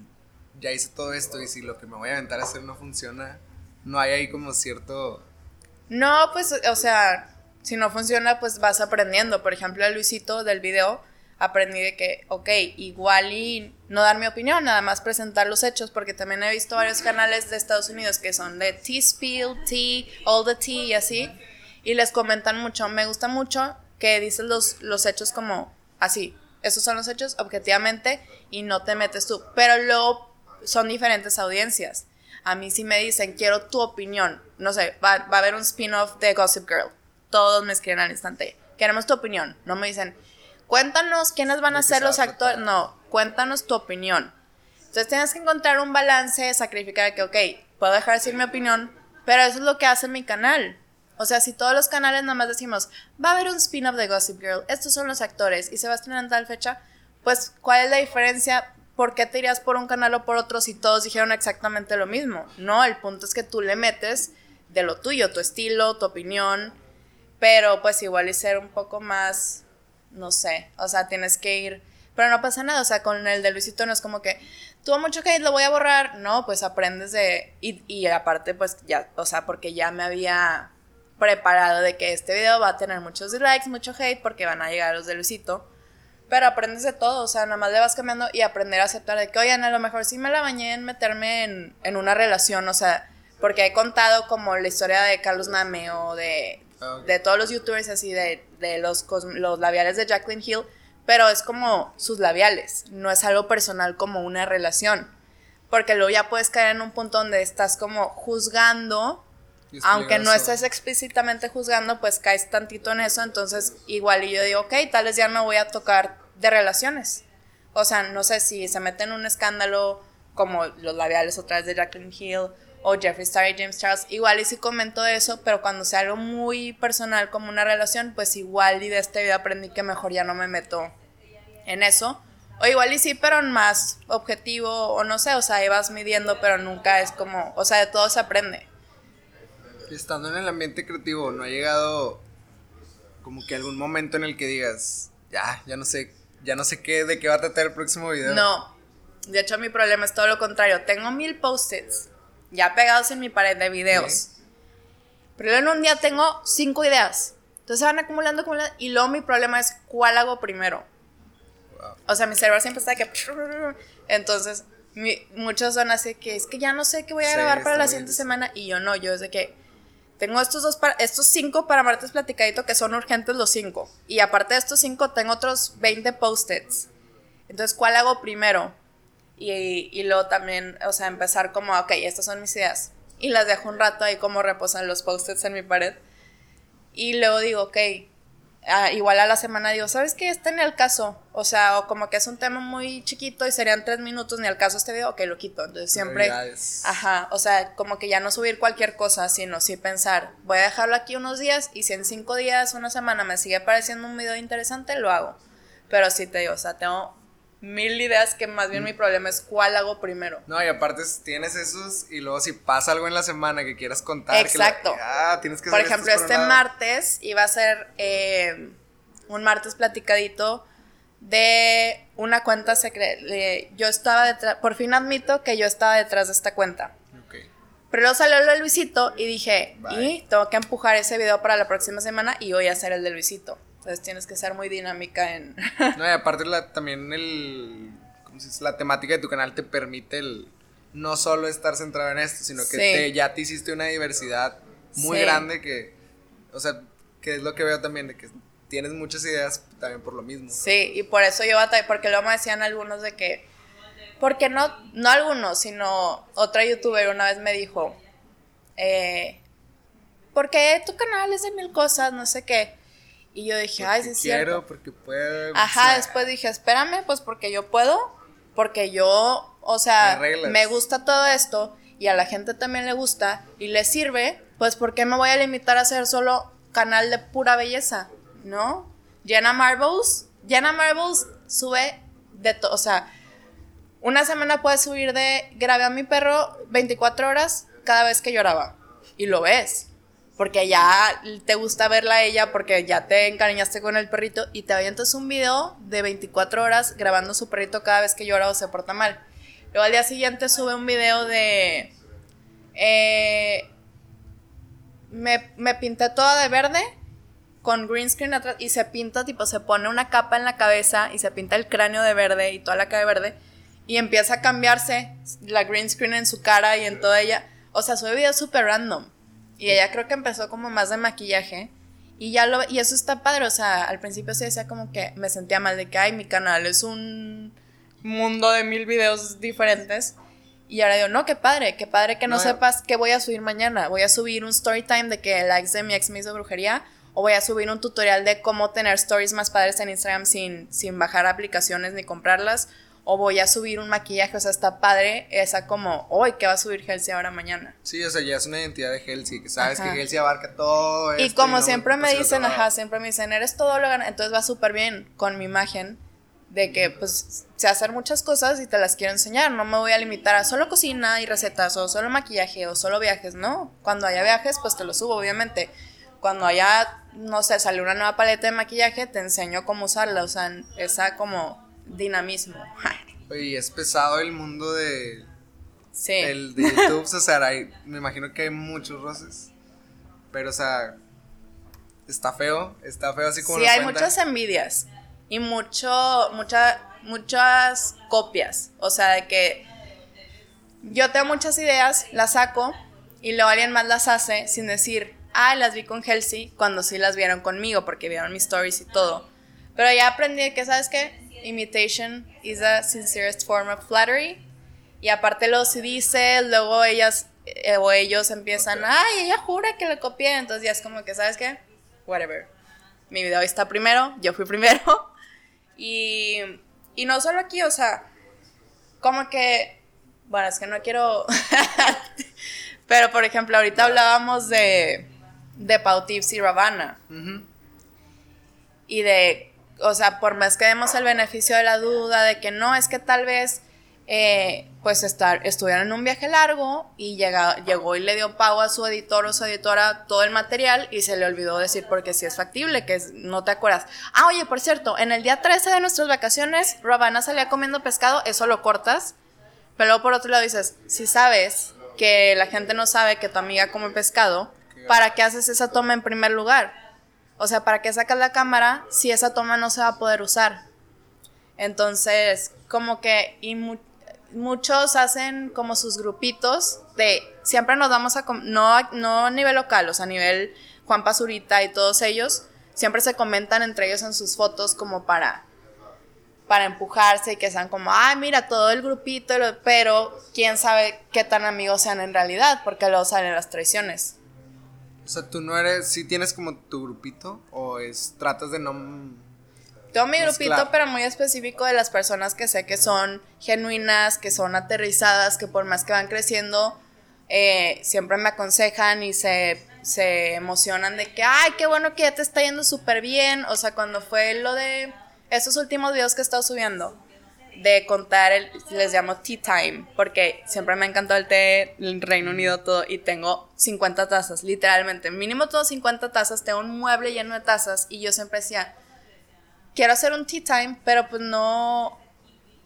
ya hice todo esto y si lo que me voy a aventar a hacer no funciona, no hay ahí como cierto... No, pues, o sea, si no funciona, pues vas aprendiendo. Por ejemplo, el Luisito del video, aprendí de que, ok, igual y no dar mi opinión, nada más presentar los hechos, porque también he visto varios canales de Estados Unidos que son de T-Spill, T, All the Tea y así, y les comentan mucho. Me gusta mucho que dicen los, los hechos como así, esos son los hechos objetivamente y no te metes tú. Pero luego son diferentes audiencias. A mí sí me dicen, quiero tu opinión. No sé, va, a haber un spin-off de Gossip Girl. Todos me escriben al instante. Queremos tu opinión. No me dicen, cuéntanos quiénes van a ser los actores. No, cuéntanos tu opinión. Entonces tienes que encontrar un balance, sacrificar que, ok, puedo dejar de decir mi opinión, pero eso es lo que hace mi canal. O sea, si todos los canales nada más decimos, va a haber un spin-off de Gossip Girl, estos son los actores y se va a estrenar en tal fecha, pues, ¿cuál es la diferencia? ¿por qué te irías por un canal o por otro si todos dijeron exactamente lo mismo? No, el punto es que tú le metes de lo tuyo, tu estilo, tu opinión, pero pues igual y ser un poco más, no sé, o sea, tienes que ir, pero no pasa nada, o sea, con el de Luisito no es como que tuvo mucho hate, lo voy a borrar, no, pues aprendes de, y, y aparte pues ya, o sea, porque ya me había preparado de que este video va a tener muchos dislikes, mucho hate, porque van a llegar los de Luisito. Pero aprendes de todo, o sea, nada más le vas cambiando y aprender a aceptar de que, oigan, a lo mejor sí me la bañé en meterme en, en una relación, o sea, porque he contado como la historia de Carlos Name o de, de todos los youtubers así, de, de los, los labiales de Jacqueline Hill, pero es como sus labiales, no es algo personal como una relación, porque luego ya puedes caer en un punto donde estás como juzgando aunque no estés explícitamente juzgando, pues caes tantito en eso, entonces igual y yo digo, ok, tal vez ya no voy a tocar de relaciones. O sea, no sé si se mete en un escándalo como los labiales otra vez de Jacqueline Hill o Jeffree Star y James Charles, igual y sí comento eso, pero cuando sea algo muy personal como una relación, pues igual y de este video aprendí que mejor ya no me meto en eso. O igual y sí, pero más objetivo, o no sé, o sea, ahí vas midiendo, pero nunca es como, o sea, de todo se aprende estando en el ambiente creativo, ¿no ha llegado como que algún momento en el que digas, ya, ya no sé, ya no sé qué, de qué va a tratar el próximo video? No, de hecho mi problema es todo lo contrario. Tengo mil post-its ya pegados en mi pared de videos. Pero en un día tengo cinco ideas. Entonces se van acumulando, acumulando. Y luego mi problema es cuál hago primero. O sea, mi cerebro siempre está que... Entonces, muchos son así que es que ya no sé qué voy a grabar para la siguiente semana. Y yo no, yo es de que tengo estos dos estos cinco para martes platicadito que son urgentes los cinco. Y aparte de estos cinco, tengo otros 20 post-its. Entonces, ¿cuál hago primero? Y, y, luego también, o sea, empezar como, ok, estas son mis ideas. Y las dejo un rato ahí como reposan los post-its en mi pared. Y luego digo, ok, Igual a la semana digo, ¿sabes qué? Este ni el caso. O sea, o como que es un tema muy chiquito y serían tres minutos ni al caso este video, ok, lo quito. Entonces siempre. Ajá. O sea, como que ya no subir cualquier cosa, sino sí pensar, voy a dejarlo aquí unos días y si en cinco días, una semana me sigue pareciendo un video interesante, lo hago. Pero sí te digo, o sea, tengo mil ideas que más bien mi problema es cuál hago primero. No, y aparte tienes esos y luego si pasa algo en la semana que quieras contar. Exacto. ah, tienes que Por ejemplo, este martes iba a ser eh, un martes platicadito de una cuenta secreta. Yo estaba detrás, por fin admito que yo estaba detrás de esta cuenta. Pero luego salió el de Luisito y dije, y tengo que empujar ese video para la próxima semana y voy a hacer el de Luisito. Entonces tienes que ser muy dinámica en... no, y aparte la, también el... ¿cómo se dice? La temática de tu canal te permite el... No solo estar centrado en esto, sino que ya te hiciste una diversidad muy grande que... O sea, que es lo que veo también, de que tienes muchas ideas también por lo mismo. Sí, y por eso yo batallé, porque luego me decían algunos de que... Porque no, no algunos, sino otra youtuber una vez me dijo, eh, porque tu canal es de mil cosas, no sé qué. Y yo dije, ay, sí es quiero, porque puedo. Ajá, después dije, espérame, pues porque yo puedo, porque yo, o sea, me, gusta todo esto y a la gente también le gusta y le sirve, pues ¿por qué me voy a limitar a hacer solo canal de pura belleza? ¿No? Jenna Marbles, Jenna Marbles sube de todo, o sea, una semana puede subir de grabé a mi perro 24 horas cada vez que lloraba y lo ves. Porque ya te gusta verla a ella, porque ya te encariñaste con el perrito y te avientas un video de 24 horas grabando su perrito cada vez que llora o se porta mal. Luego al día siguiente sube un video de... Eh, me, me pinté toda de verde con green screen atrás y se pinta, tipo, se pone una capa en la cabeza y se pinta el cráneo de verde y toda la cara de verde y empieza a cambiarse la green screen en su cara y en toda ella. O sea, sube videos súper random. Y ella creo que empezó como más de maquillaje. Y ya lo, y eso está padre, o sea, al principio se decía como que me sentía mal de que, ay, mi canal es un mundo de mil videos diferentes. Y ahora digo, no, qué padre, qué padre que no, sepas qué voy a subir mañana. Voy a subir un story time de que el ex de mi ex me hizo brujería. O voy a subir un tutorial de cómo tener stories más padres en Instagram sin, sin bajar aplicaciones ni comprarlas. O voy a subir un maquillaje, o sea, está padre esa como, hoy que va a subir Halsey ahora mañana. Sí, o sea, ya es una identidad de Halsey, que sabes que Halsey abarca todo. y como siempre me dicen, ajá, siempre me dicen, eres todo lo gana, entonces va súper bien con mi imagen de que pues sé hacer muchas cosas y te las quiero enseñar, no me voy a limitar a solo cocina y recetas o solo maquillaje o solo viajes, no, cuando haya viajes pues te lo subo obviamente, cuando haya, no sé, sale una nueva paleta de maquillaje te enseño cómo usarla, o sea, esa como dinamismo. Oye, es pesado el mundo de, sí. el de YouTube, o sea, me imagino que hay muchos roces, pero o sea, está feo, está feo así como Sí, hay muchas envidias y mucho, mucha, muchas copias. O sea, de que yo tengo muchas ideas, las saco y luego alguien más las hace sin decir, ah, las vi con Halsey, cuando sí las vieron conmigo porque vieron mis stories y todo. Pero ya aprendí que, ¿sabes qué? Imitation is the sincerest form of flattery. Y aparte lo si dice, luego ellas eh, o ellos empiezan, ay, ella jura que le copié. Entonces ya es como que, ¿sabes qué? Whatever. Mi video está primero, yo fui primero. Y, y no solo aquí, o sea, como que, bueno, es que no quiero, pero por ejemplo, ahorita hablábamos de, de Pau Tips y Ravana. Y de, o sea, por más que demos el beneficio de la duda, de que no, es que tal vez eh, pues estar, estuvieron en un viaje largo y llegó y le dio pago a su editor o su editora todo el material y se le olvidó decir porque si es factible, que no te acuerdas. Ah, oye, por cierto, en el día 13 de nuestras vacaciones, Ravana salía comiendo pescado, eso lo cortas, pero luego por otro lado dices, si sabes que la gente no sabe que tu amiga come pescado, ¿para qué haces esa toma en primer lugar? O sea, ¿para qué sacas la cámara si esa toma no se va a poder usar? Entonces, como que, y muchos hacen como sus grupitos de siempre nos vamos a no no a nivel local, o sea, a nivel Juan Pazurita y todos ellos siempre se comentan entre ellos en sus fotos como para para empujarse y que sean como, ay, mira, todo el grupito, pero quién sabe qué tan amigos sean en realidad, porque luego salen las traiciones. O sea, tú no eres, si tienes como tu grupito, o es, tratas de no tengo mi grupito, pero muy específico de las personas que sé que son genuinas, que son aterrizadas, que por más que van creciendo, eh, siempre me aconsejan y se, se emocionan de que, ay, qué bueno que ya te está yendo súper bien. O sea, cuando fue lo de esos últimos videos que he estado subiendo, de contar, el, les llamo tea time, porque siempre me ha encantado el té, el Reino Unido, todo, y tengo 50 tazas, literalmente. Mínimo tengo 50 tazas, tengo un mueble lleno de tazas, y yo siempre decía, quiero hacer un tea time, pero pues no,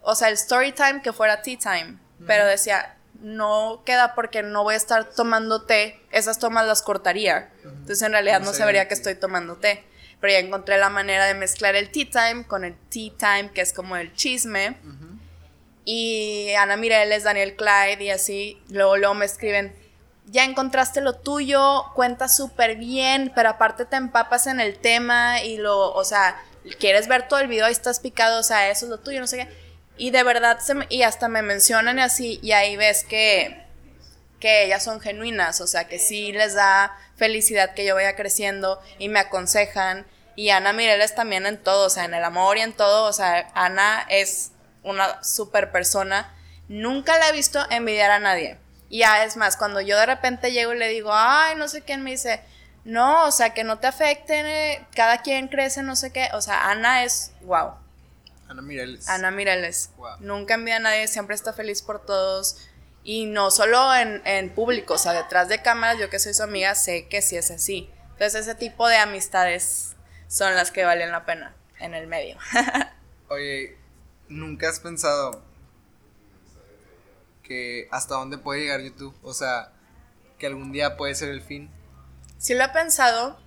o sea, el story time que fuera tea time, pero decía, no queda porque no voy a estar tomando té, esas tomas las cortaría. Entonces en realidad no, se vería que estoy tomando té. Pero ya encontré la manera de mezclar el tea time con el tea time, que es como el chisme. Y Ana Mireles, Daniel Clyde y así, luego, luego me escriben, ya encontraste lo tuyo, cuenta súper bien, pero aparte te empapas en el tema y lo, o sea, quieres ver todo el video, ahí estás picado, o sea, eso es lo tuyo, no sé qué. Y de verdad, se y hasta me mencionan y así, y ahí ves que, que ellas son genuinas, o sea, que sí les da felicidad que yo vaya creciendo y me aconsejan. Y Ana Mireles también en todo, o sea, en el amor y en todo, o sea, Ana es una super persona. Nunca la he visto envidiar a nadie. Y ya es más, cuando yo de repente llego y le digo, ay, no sé quién me dice, no, o sea, que no te afecten, eh, cada quien crece, no sé qué. O sea, Ana es, wow. Ana Mireles. Ana Mireles. Nunca envía a nadie, siempre está feliz por todos. Y no solo en, en público, o sea, detrás de cámaras, yo que soy su amiga, sé que sí es así. Entonces, ese tipo de amistades son las que valen la pena en el medio. Oye, ¿nunca has pensado que hasta dónde puede llegar YouTube? O sea, que algún día puede ser el fin. Sí lo he pensado.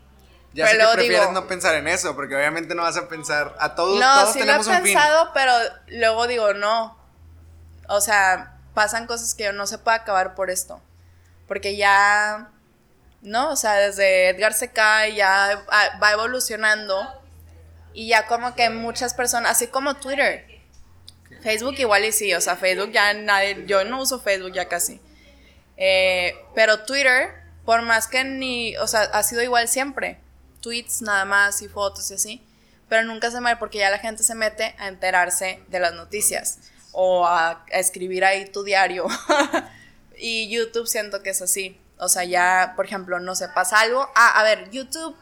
Ya sé que prefieres no pensar en eso, porque obviamente no vas a pensar a todos. No, todos sí lo he pensado, pero luego digo no. O sea, pasan cosas que no se puede acabar por esto, porque ya, no, o sea, desde Edgar se cae ya va evolucionando y ya como que muchas personas, así como Twitter, Facebook igual y sí, o sea, Facebook ya nadie, yo no uso Facebook ya casi. Eh, pero Twitter, por más que ni, o sea, ha sido igual siempre. Tweets nada más y fotos y así. Pero nunca se mueve porque ya la gente se mete a enterarse de las noticias o a, a escribir ahí tu diario. y YouTube siento que es así. O sea, ya, por ejemplo, no se pasa algo. Ah, a ver, YouTube,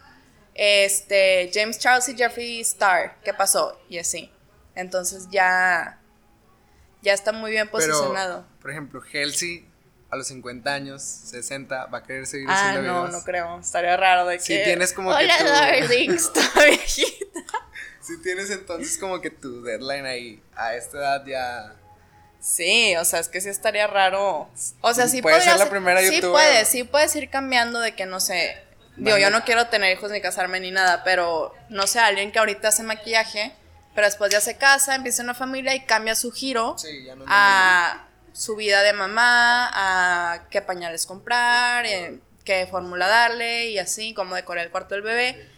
este, James Charles y Jeffrey Star, ¿qué pasó? Y así. Entonces ya ya está muy bien posicionado. por ejemplo, Halsey a los 50 años, 60, va a querer seguir ah, haciendo no, no creo. Estaría raro de que. Si tienes como Hola, que. Tu... darling, viejita. Si tienes entonces como que tu deadline ahí, a esta edad ya. Sí, o sea, es que sí estaría raro. O sea, sí puede ser la primera Sí puedes, sí puedes ir cambiando de que no sé. Digo, yo no quiero tener hijos ni casarme ni nada, pero no sé, alguien que ahorita hace maquillaje pero después ya se casa, empieza una familia y cambia su giro a su vida de mamá, a qué pañales comprar, qué fórmula darle y así, cómo decorar el cuarto del bebé.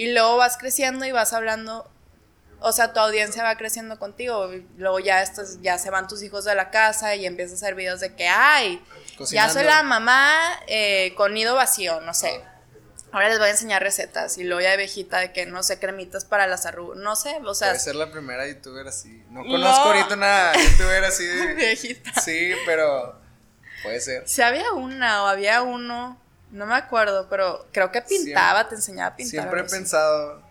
Y luego vas creciendo y vas hablando, o sea, tu audiencia va creciendo contigo. Luego ya estos, ya se van tus hijos de la casa y empiezas a hacer videos de que, ay, ya soy la mamá eh, con nido vacío, no sé Ahora les voy a enseñar recetas y luego ya de viejita de que no sé, cremitas para las arrugas, no sé, o sea. Puede ser la primera youtuber así. No conozco ahorita una youtuber así de. viejita. Sí, pero puede ser. Si había una o había uno, no me acuerdo, pero creo que pintaba, te enseñaba a pintar. Siempre he pensado,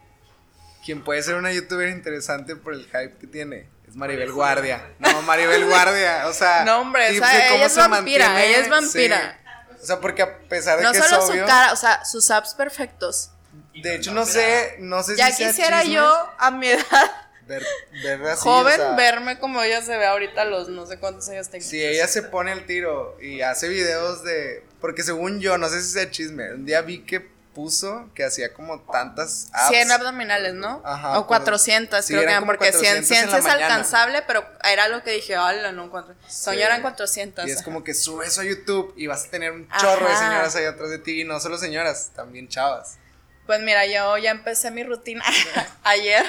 quién puede ser una youtuber interesante por el hype que tiene. Es Maribel Guardia. No, Maribel Guardia. O sea, no, hombre, o sea, ella es vampira, ella es vampira. O sea, porque a pesar de no que es obvio... No solo su cara, o sea, sus apps perfectos. De hecho, no sé, no sé ya si Ya quisiera yo, a mi edad... Ver, ver así, Joven, verme como ella se ve ahorita los no sé cuántos años tengo. Si ella se pone el tiro y hace videos de... Porque según yo, no sé si sea chisme, un día vi que puso que hacía como tantas apps. 100 abdominales, ¿no? Ajá. O 400, creo que eran, porque 100, 100 es alcanzable, pero era lo que dije, hola, no, cuatro, sí. eran 400. Y es como que sube eso a YouTube y vas a tener un chorro de señoras ahí atrás de ti, y no solo señoras, también chavas. Pues mira, yo ya empecé mi rutina ayer.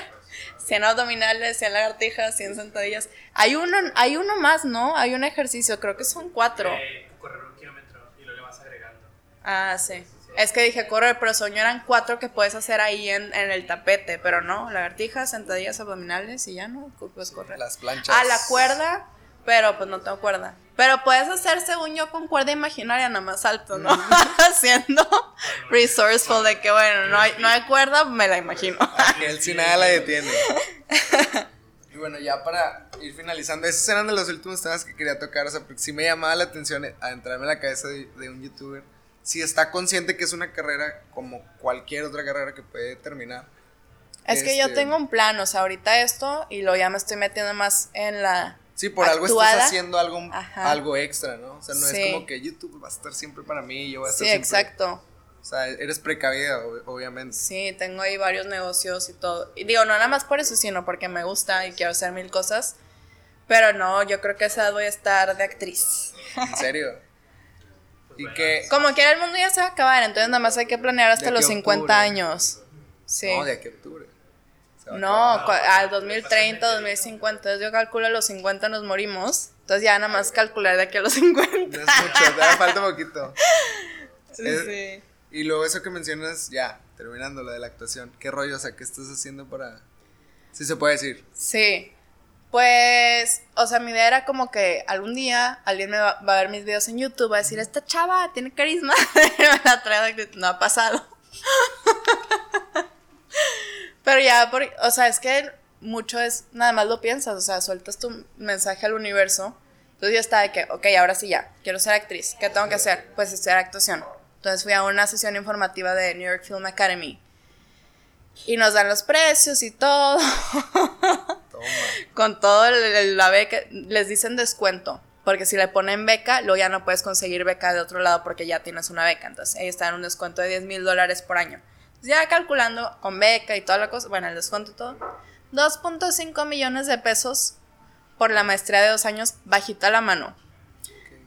100 abdominales, 100 lagartijas, 100 sentadillas. Hay uno, hay uno más, ¿no? Hay un ejercicio, creo que son cuatro. Eh, correr un kilómetro y lo le vas agregando. Ah, sí. Es que dije correr, pero soñó eran cuatro que puedes hacer ahí en, en, el tapete, pero no, lagartijas, sentadillas abdominales y ya no, puedes correr. Las planchas. Ah, la cuerda, pero pues no tengo cuerda. Pero puedes hacer, según yo, con cuerda imaginaria nada más alto, ¿no? Haciendo resourceful de que, bueno, no hay, no hay cuerda, me la imagino. Él sin nada la detiene. y bueno, ya para ir finalizando, esos eran de los últimos temas que quería tocar, o sea, porque sí me llamaba la atención adentrarme en la cabeza de, de un youtuber si está consciente que es una carrera como cualquier otra carrera que puede terminar. Es que yo este, tengo un plan, o sea, ahorita esto y lo ya me estoy metiendo más en la Sí, por algo estás haciendo algo, algo extra, ¿no? O sea, no es como que YouTube va a estar siempre para mí, yo voy a estar sí, exacto. O sea, eres precavida, obviamente. Sí, tengo ahí varios negocios y todo. Y digo, no nada más por eso, sino porque me gusta y quiero hacer mil cosas. Pero no, yo creo que esa voy a estar de actriz. ¿En serio? Y que... Como quiera, el mundo ya se va a acabar, entonces nada más hay que planear hasta los 50 años. Sí. No, de aquí a octubre. No, al 2030, 2050. Entonces yo calculo a los 50 nos morimos. Entonces ya nada más calcular de aquí a los 50. No es mucho, te falta poquito. Sí, sí. Y luego eso que mencionas, ya, terminando lo de la actuación. ¿Qué rollo? O sea, ¿qué estás haciendo para...? Sí se puede decir. Sí. Pues, o sea, mi idea era como que algún día alguien me va, a ver mis videos en YouTube, va a decir, esta chava tiene carisma, no ha pasado. Pero ya, por, o sea, es que mucho es, nada más lo piensas, o sea, sueltas tu mensaje al universo. Entonces yo estaba de que, ok, ahora sí ya, quiero ser actriz. ¿Qué tengo que hacer? Pues estudiar actuación. Entonces fui a una sesión informativa de New York Film Academy. Y nos dan los precios y todo. Con todo la beca, les dicen descuento. Porque si le ponen beca, luego ya no puedes conseguir beca de otro lado porque ya tienes una beca. Entonces ahí está en un descuento de 10 mil dólares por año. ya calculando con beca y toda la cosa, bueno, el descuento y todo, 2.5 millones de pesos por la maestría de dos años bajita la mano.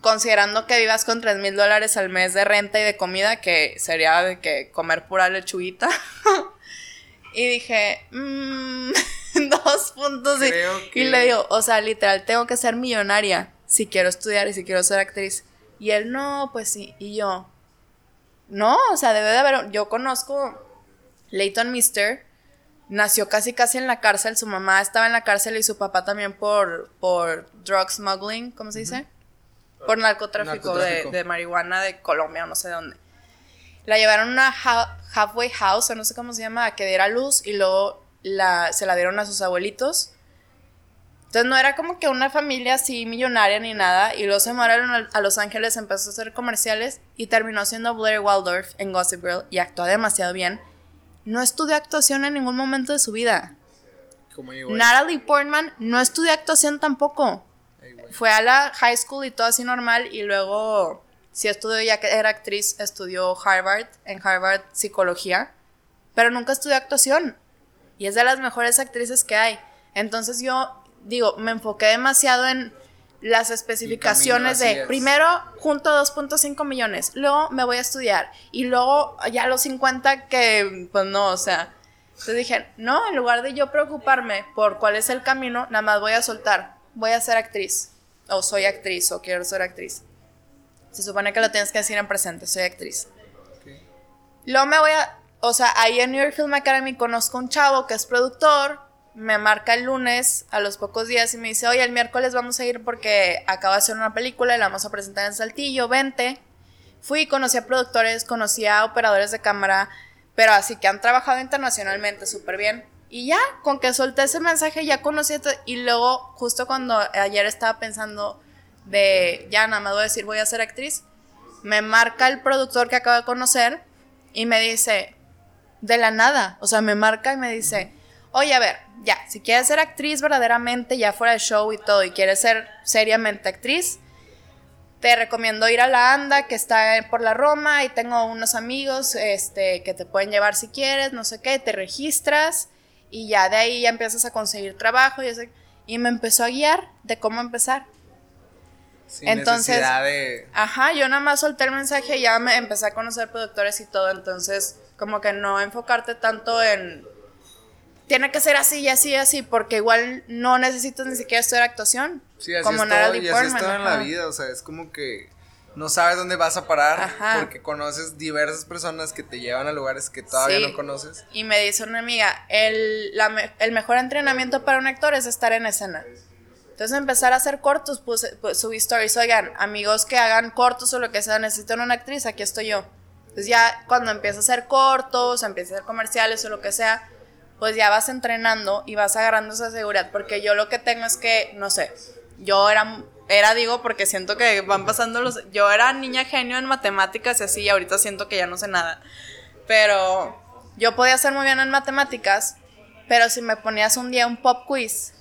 Considerando que vivas con 3 mil dólares al mes de renta y de comida, que sería de que comer pura lechuguita. y dije, mmm, dos puntos. Y, y le digo, o sea, literal, tengo que ser millonaria si quiero estudiar y si quiero ser actriz. Y él, no, pues sí. Y yo, no, o sea, debe de haber. Yo conozco Leighton Mister, nació casi casi en la cárcel. Su mamá estaba en la cárcel y su papá también por, por drug smuggling, ¿cómo se dice? Por narcotráfico, De, marihuana de Colombia, no sé de dónde. La llevaron a una halfway house, o no sé cómo se llama, a que diera luz y luego la, se la dieron a sus abuelitos entonces no era como que una familia así millonaria ni nada. Y luego se mudaron a Los Ángeles, empezó a hacer comerciales y terminó siendo Blair Waldorf en Gossip Girl y actuó demasiado bien. No estudió actuación en ningún momento de su vida. Natalie Portman no estudió actuación tampoco. Fue a la high school y todo así normal y luego sí estudió ya que era actriz, estudió Harvard, en Harvard psicología, pero nunca estudió actuación. Y es de las mejores actrices que hay. Entonces yo digo, me enfoqué demasiado en las especificaciones de primero junto 2.5 millones, luego me voy a estudiar y luego ya los 50 que pues no, o sea, entonces dije, no, en lugar de yo preocuparme por cuál es el camino, nada más voy a soltar, voy a ser actriz o soy actriz o quiero ser actriz. Se supone que lo tienes que decir en presente, soy actriz. Luego me voy a, o sea, ahí en New York Film Academy conozco un chavo que es productor, me marca el lunes a los pocos días y me dice, oye, el miércoles vamos a ir porque acaba de hacer una película y la vamos a presentar en Saltillo, vente. Fui, conocí a productores, conocí a operadores de cámara, pero así que han trabajado internacionalmente súper bien. Y ya, con que solté ese mensaje, ya conocí y luego, justo cuando ayer estaba pensando de, ya nada más voy a decir, voy a ser actriz, me marca el productor que acabo de conocer y me dice, de la nada, o sea, me marca y me dice, oye, a ver, ya, si quieres ser actriz verdaderamente, ya fuera de show y todo, y quieres ser seriamente actriz, te recomiendo ir a la ANDA, que está por la Roma, y tengo unos amigos este, que te pueden llevar si quieres, no sé qué, te registras, y ya de ahí ya empiezas a conseguir trabajo, y, y me empezó a guiar de cómo empezar. Sin entonces, de... ajá, yo nada más solté el mensaje y ya me empecé a conocer productores y todo, entonces como que no enfocarte tanto en tiene que ser así y así y así, porque igual no necesitas ni siquiera estudiar actuación. Sí, así como es todo, y así es todo en la vida, o sea, es como que no sabes dónde vas a parar porque conoces diversas personas que te llevan a lugares que todavía no conoces. Y me dice una amiga, el, el mejor entrenamiento para un actor es estar en escena. Entonces empezar a hacer cortos, puse, pues, subí stories, oigan, amigos que hagan cortos o lo que sea, necesitan una actriz, aquí estoy yo. Entonces ya cuando empieza a hacer cortos, empieza a hacer comerciales o lo que sea, pues ya vas entrenando y vas agarrando esa seguridad, porque yo lo que tengo es que, no sé, yo era, era digo, porque siento que van pasando los, yo era niña genio en matemáticas y así, y ahorita siento que ya no sé nada, pero yo podía ser muy bien en matemáticas, pero si me ponías un día un pop quiz,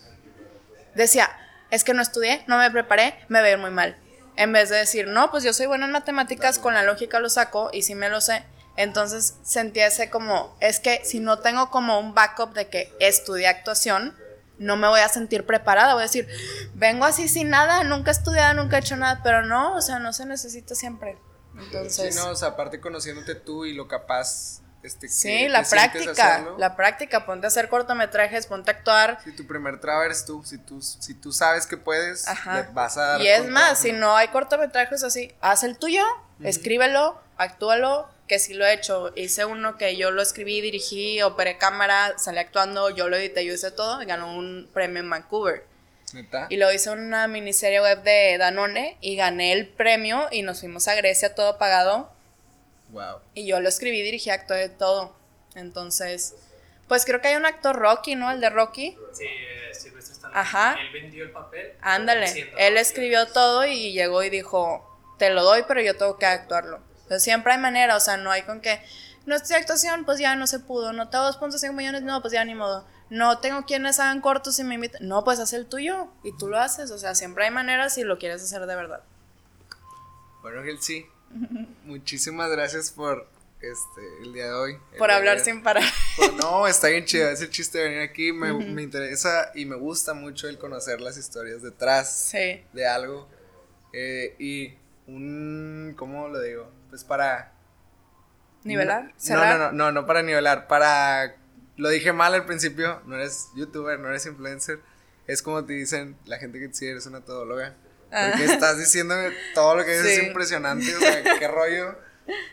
decía, es que no estudié, no me preparé, me veo muy mal. En vez de decir, no, pues yo soy buena en matemáticas, con la lógica lo saco y si me lo sé, entonces sentía ese como, es que si no tengo como un backup de que estudié actuación, no me voy a sentir preparada. Voy a decir, vengo así sin nada, nunca he estudiado, nunca he hecho nada, pero no, o sea, no se necesita siempre. Entonces. Sí, no, o sea, aparte conociéndote tú y lo capaz. Este, sí, la práctica, la práctica, ponte a hacer cortometrajes, ponte a actuar. Si tu primer trabajo eres tú, si tú, si tú sabes que puedes, vas a dar Y es más, si no hay cortometrajes así, haz el tuyo, escríbelo, actúalo, que sí lo he hecho. Hice uno que yo lo escribí, dirigí, operé cámara, salí actuando, yo lo edité, yo hice todo y ganó un premio en Vancouver. Y luego hice una miniserie web de Danone y gané el premio y nos fuimos a Grecia todo pagado. Wow. Y yo lo escribí, dirigí, actué todo. Entonces, pues creo que hay un actor Rocky, ¿no? El de Rocky. Sí, eh, Silvestre Stallone. Ajá. Él vendió el papel. Ándale. Él escribió todo y llegó y dijo, te lo doy, pero yo tengo que actuarlo. Entonces siempre hay manera, o sea, no hay con que, no estoy actuación, pues ya no se pudo. No tengo 2.5 millones, no, pues ya ni modo. No tengo quienes hagan cortos y me invitan. No, pues haz el tuyo y tú lo haces. O sea, siempre hay maneras si lo quieres hacer de verdad. Bueno, Gel, sí. Muchísimas gracias por este, el día de hoy. Por hablar sin parar. no, está bien chido ese chiste de venir aquí. Me, me, interesa y me gusta mucho el conocer las historias detrás de algo. Eh, y un, ¿cómo lo digo? Pues para... ¿Nivelar? No, no, no, no, no para nivelar, para... Lo dije mal al principio, no eres youtuber, no eres influencer. Es como te dicen la gente que sí eres una todóloga. Porque ah. estás diciendo todo lo que dices es impresionante, o sea, qué rollo.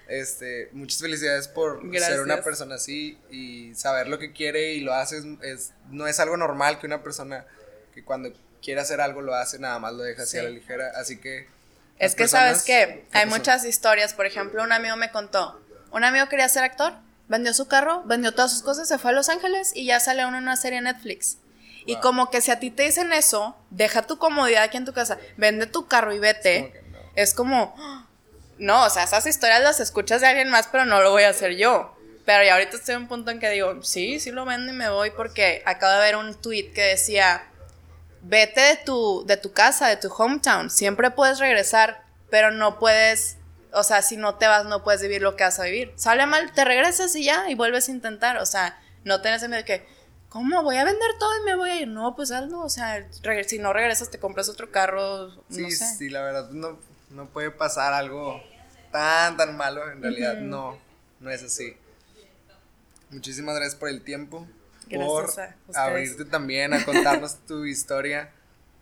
Este, muchas felicidades por ser una persona así y saber lo que quiere y lo haces. Es, no es algo normal que una persona que cuando quiere hacer algo lo hace, nada más lo deja así a la ligera. Así que. Es que sabes que hay muchas historias. Por ejemplo, un amigo me contó: un amigo quería ser actor, vendió su carro, vendió todas sus cosas, se fue a Los Ángeles y ya salió en una serie en Netflix. Y como que si a ti te dicen eso, deja tu comodidad aquí en tu casa, vende tu carro y vete. Es como, no, o sea, esas historias las escuchas de alguien más, pero no lo voy a hacer yo. Pero ya ahorita estoy en un punto en que digo, sí, sí lo vendo y me voy porque acabo de ver un tweet que decía, vete de tu, de tu casa, de tu hometown, siempre puedes regresar, pero no puedes, o sea, si no te vas, no puedes vivir lo que vas a vivir. Sale mal, te regresas y ya, y vuelves a intentar, o sea, no tenés miedo de que, ¿cómo voy a vender todo y me voy a ir? No, pues hazlo, o sea, si no regresas, te compras otro carro, sí, no sé. Sí, la verdad, no, no puede pasar algo tan, tan malo. En realidad, no, no es así. Muchísimas gracias por el tiempo. por abrirte también a contarnos tu historia.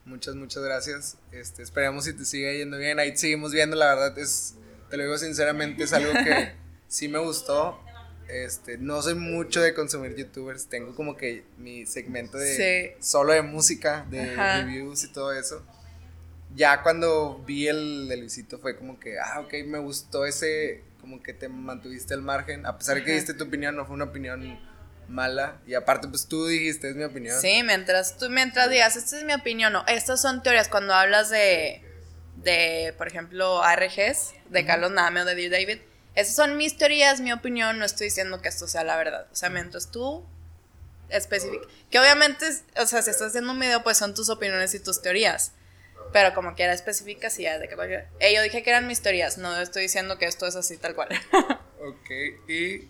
Muchas, muchas gracias. Este, esperamos si te sigue yendo bien. Ahí seguimos viendo, la verdad es, te lo digo sinceramente, es algo que sí me gustó. Este, no soy mucho de consumir youtubers, tengo como que mi segmento de solo de música, de reviews y todo eso. Ya cuando vi el de Luisito fue como que, ah, ok, me gustó ese, como que te mantuviste al margen, a pesar de que diste tu opinión, no fue una opinión mala, y aparte pues tú dijiste, es mi opinión. Sí, mientras tú, mientras digas, esta es mi opinión, no, estas son teorías, cuando hablas de, de, por ejemplo, ARGs, de Carlos Name o de David, esas son mis teorías, mi opinión, no estoy diciendo que esto sea la verdad, o sea, mientras tú específico, que obviamente, o sea, si estás haciendo un video, pues son tus opiniones y tus teorías, pero como que era específica, sí, de que eh, yo dije que eran mis teorías, no estoy diciendo que esto es así tal cual. ok, y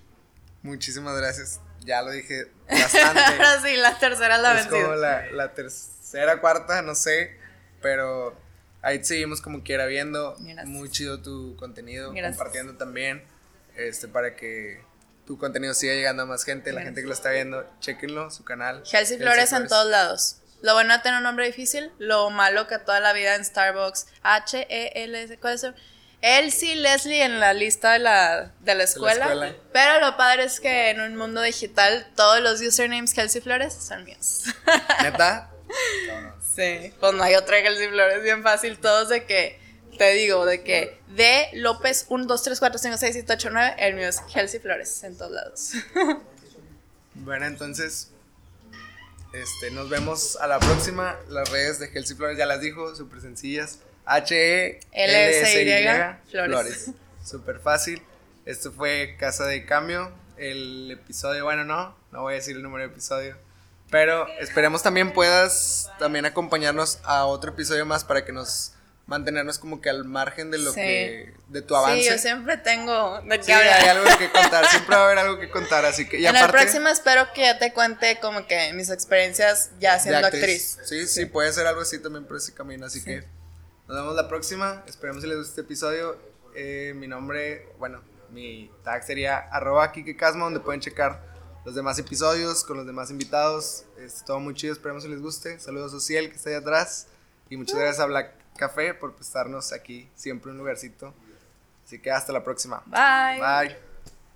muchísimas gracias. Ya lo dije bastante. sí, la tercera la Es como la, la, tercera, cuarta, no sé, pero ahí seguimos como quiera viendo. Muy chido tu contenido, compartiendo también, este, para que tu contenido siga llegando a más gente, la gente que lo está viendo, chequenlo, su canal. Chelsea Flores en todos lados. Lo bueno de tener un nombre difícil, lo malo que toda la vida en Starbucks, H-E-L, ¿cuál es eso? Elsie Leslie en la lista de la, de la, escuela, Pero lo padre es que en un mundo digital todos los usernames Kelsey Flores son míos. ¿Neta? Sí, pues no hay otra Kelsey Flores, bien fácil. Todos de que, te digo, de que de López 1, 2, 3, 4, 5, 6, 7, 8, 9, el mío es Kelsey Flores en todos lados. bueno, entonces este, nos vemos a la próxima. Las redes de Kelsey Flores ya las dijo, súper sencillas. H-E-L-S-Y Flores. Súper fácil. Esto fue Casa de Cambio. El episodio, bueno, no, no voy a decir el número de episodio. Pero esperemos también puedas también acompañarnos a otro episodio más para que nos mantenernos como que al margen de lo que de tu avance. Sí, yo siempre tengo de qué hay algo que contar, siempre va a haber algo que contar, así que y En el próximo espero que ya te cuente como que mis experiencias ya siendo actriz. Sí, sí, puede ser algo así también por ese camino, así que nos vemos la próxima, esperemos que les guste este episodio. Eh, mi nombre, bueno, mi tag sería arroba Kike Casma, donde pueden checar los demás episodios con los demás invitados. Es todo muy chido, esperemos que les guste. Saludos a Ciel que está ahí atrás y muchas gracias a Black Café por prestarnos aquí siempre un lugarcito. Así que hasta la próxima. Bye. Bye.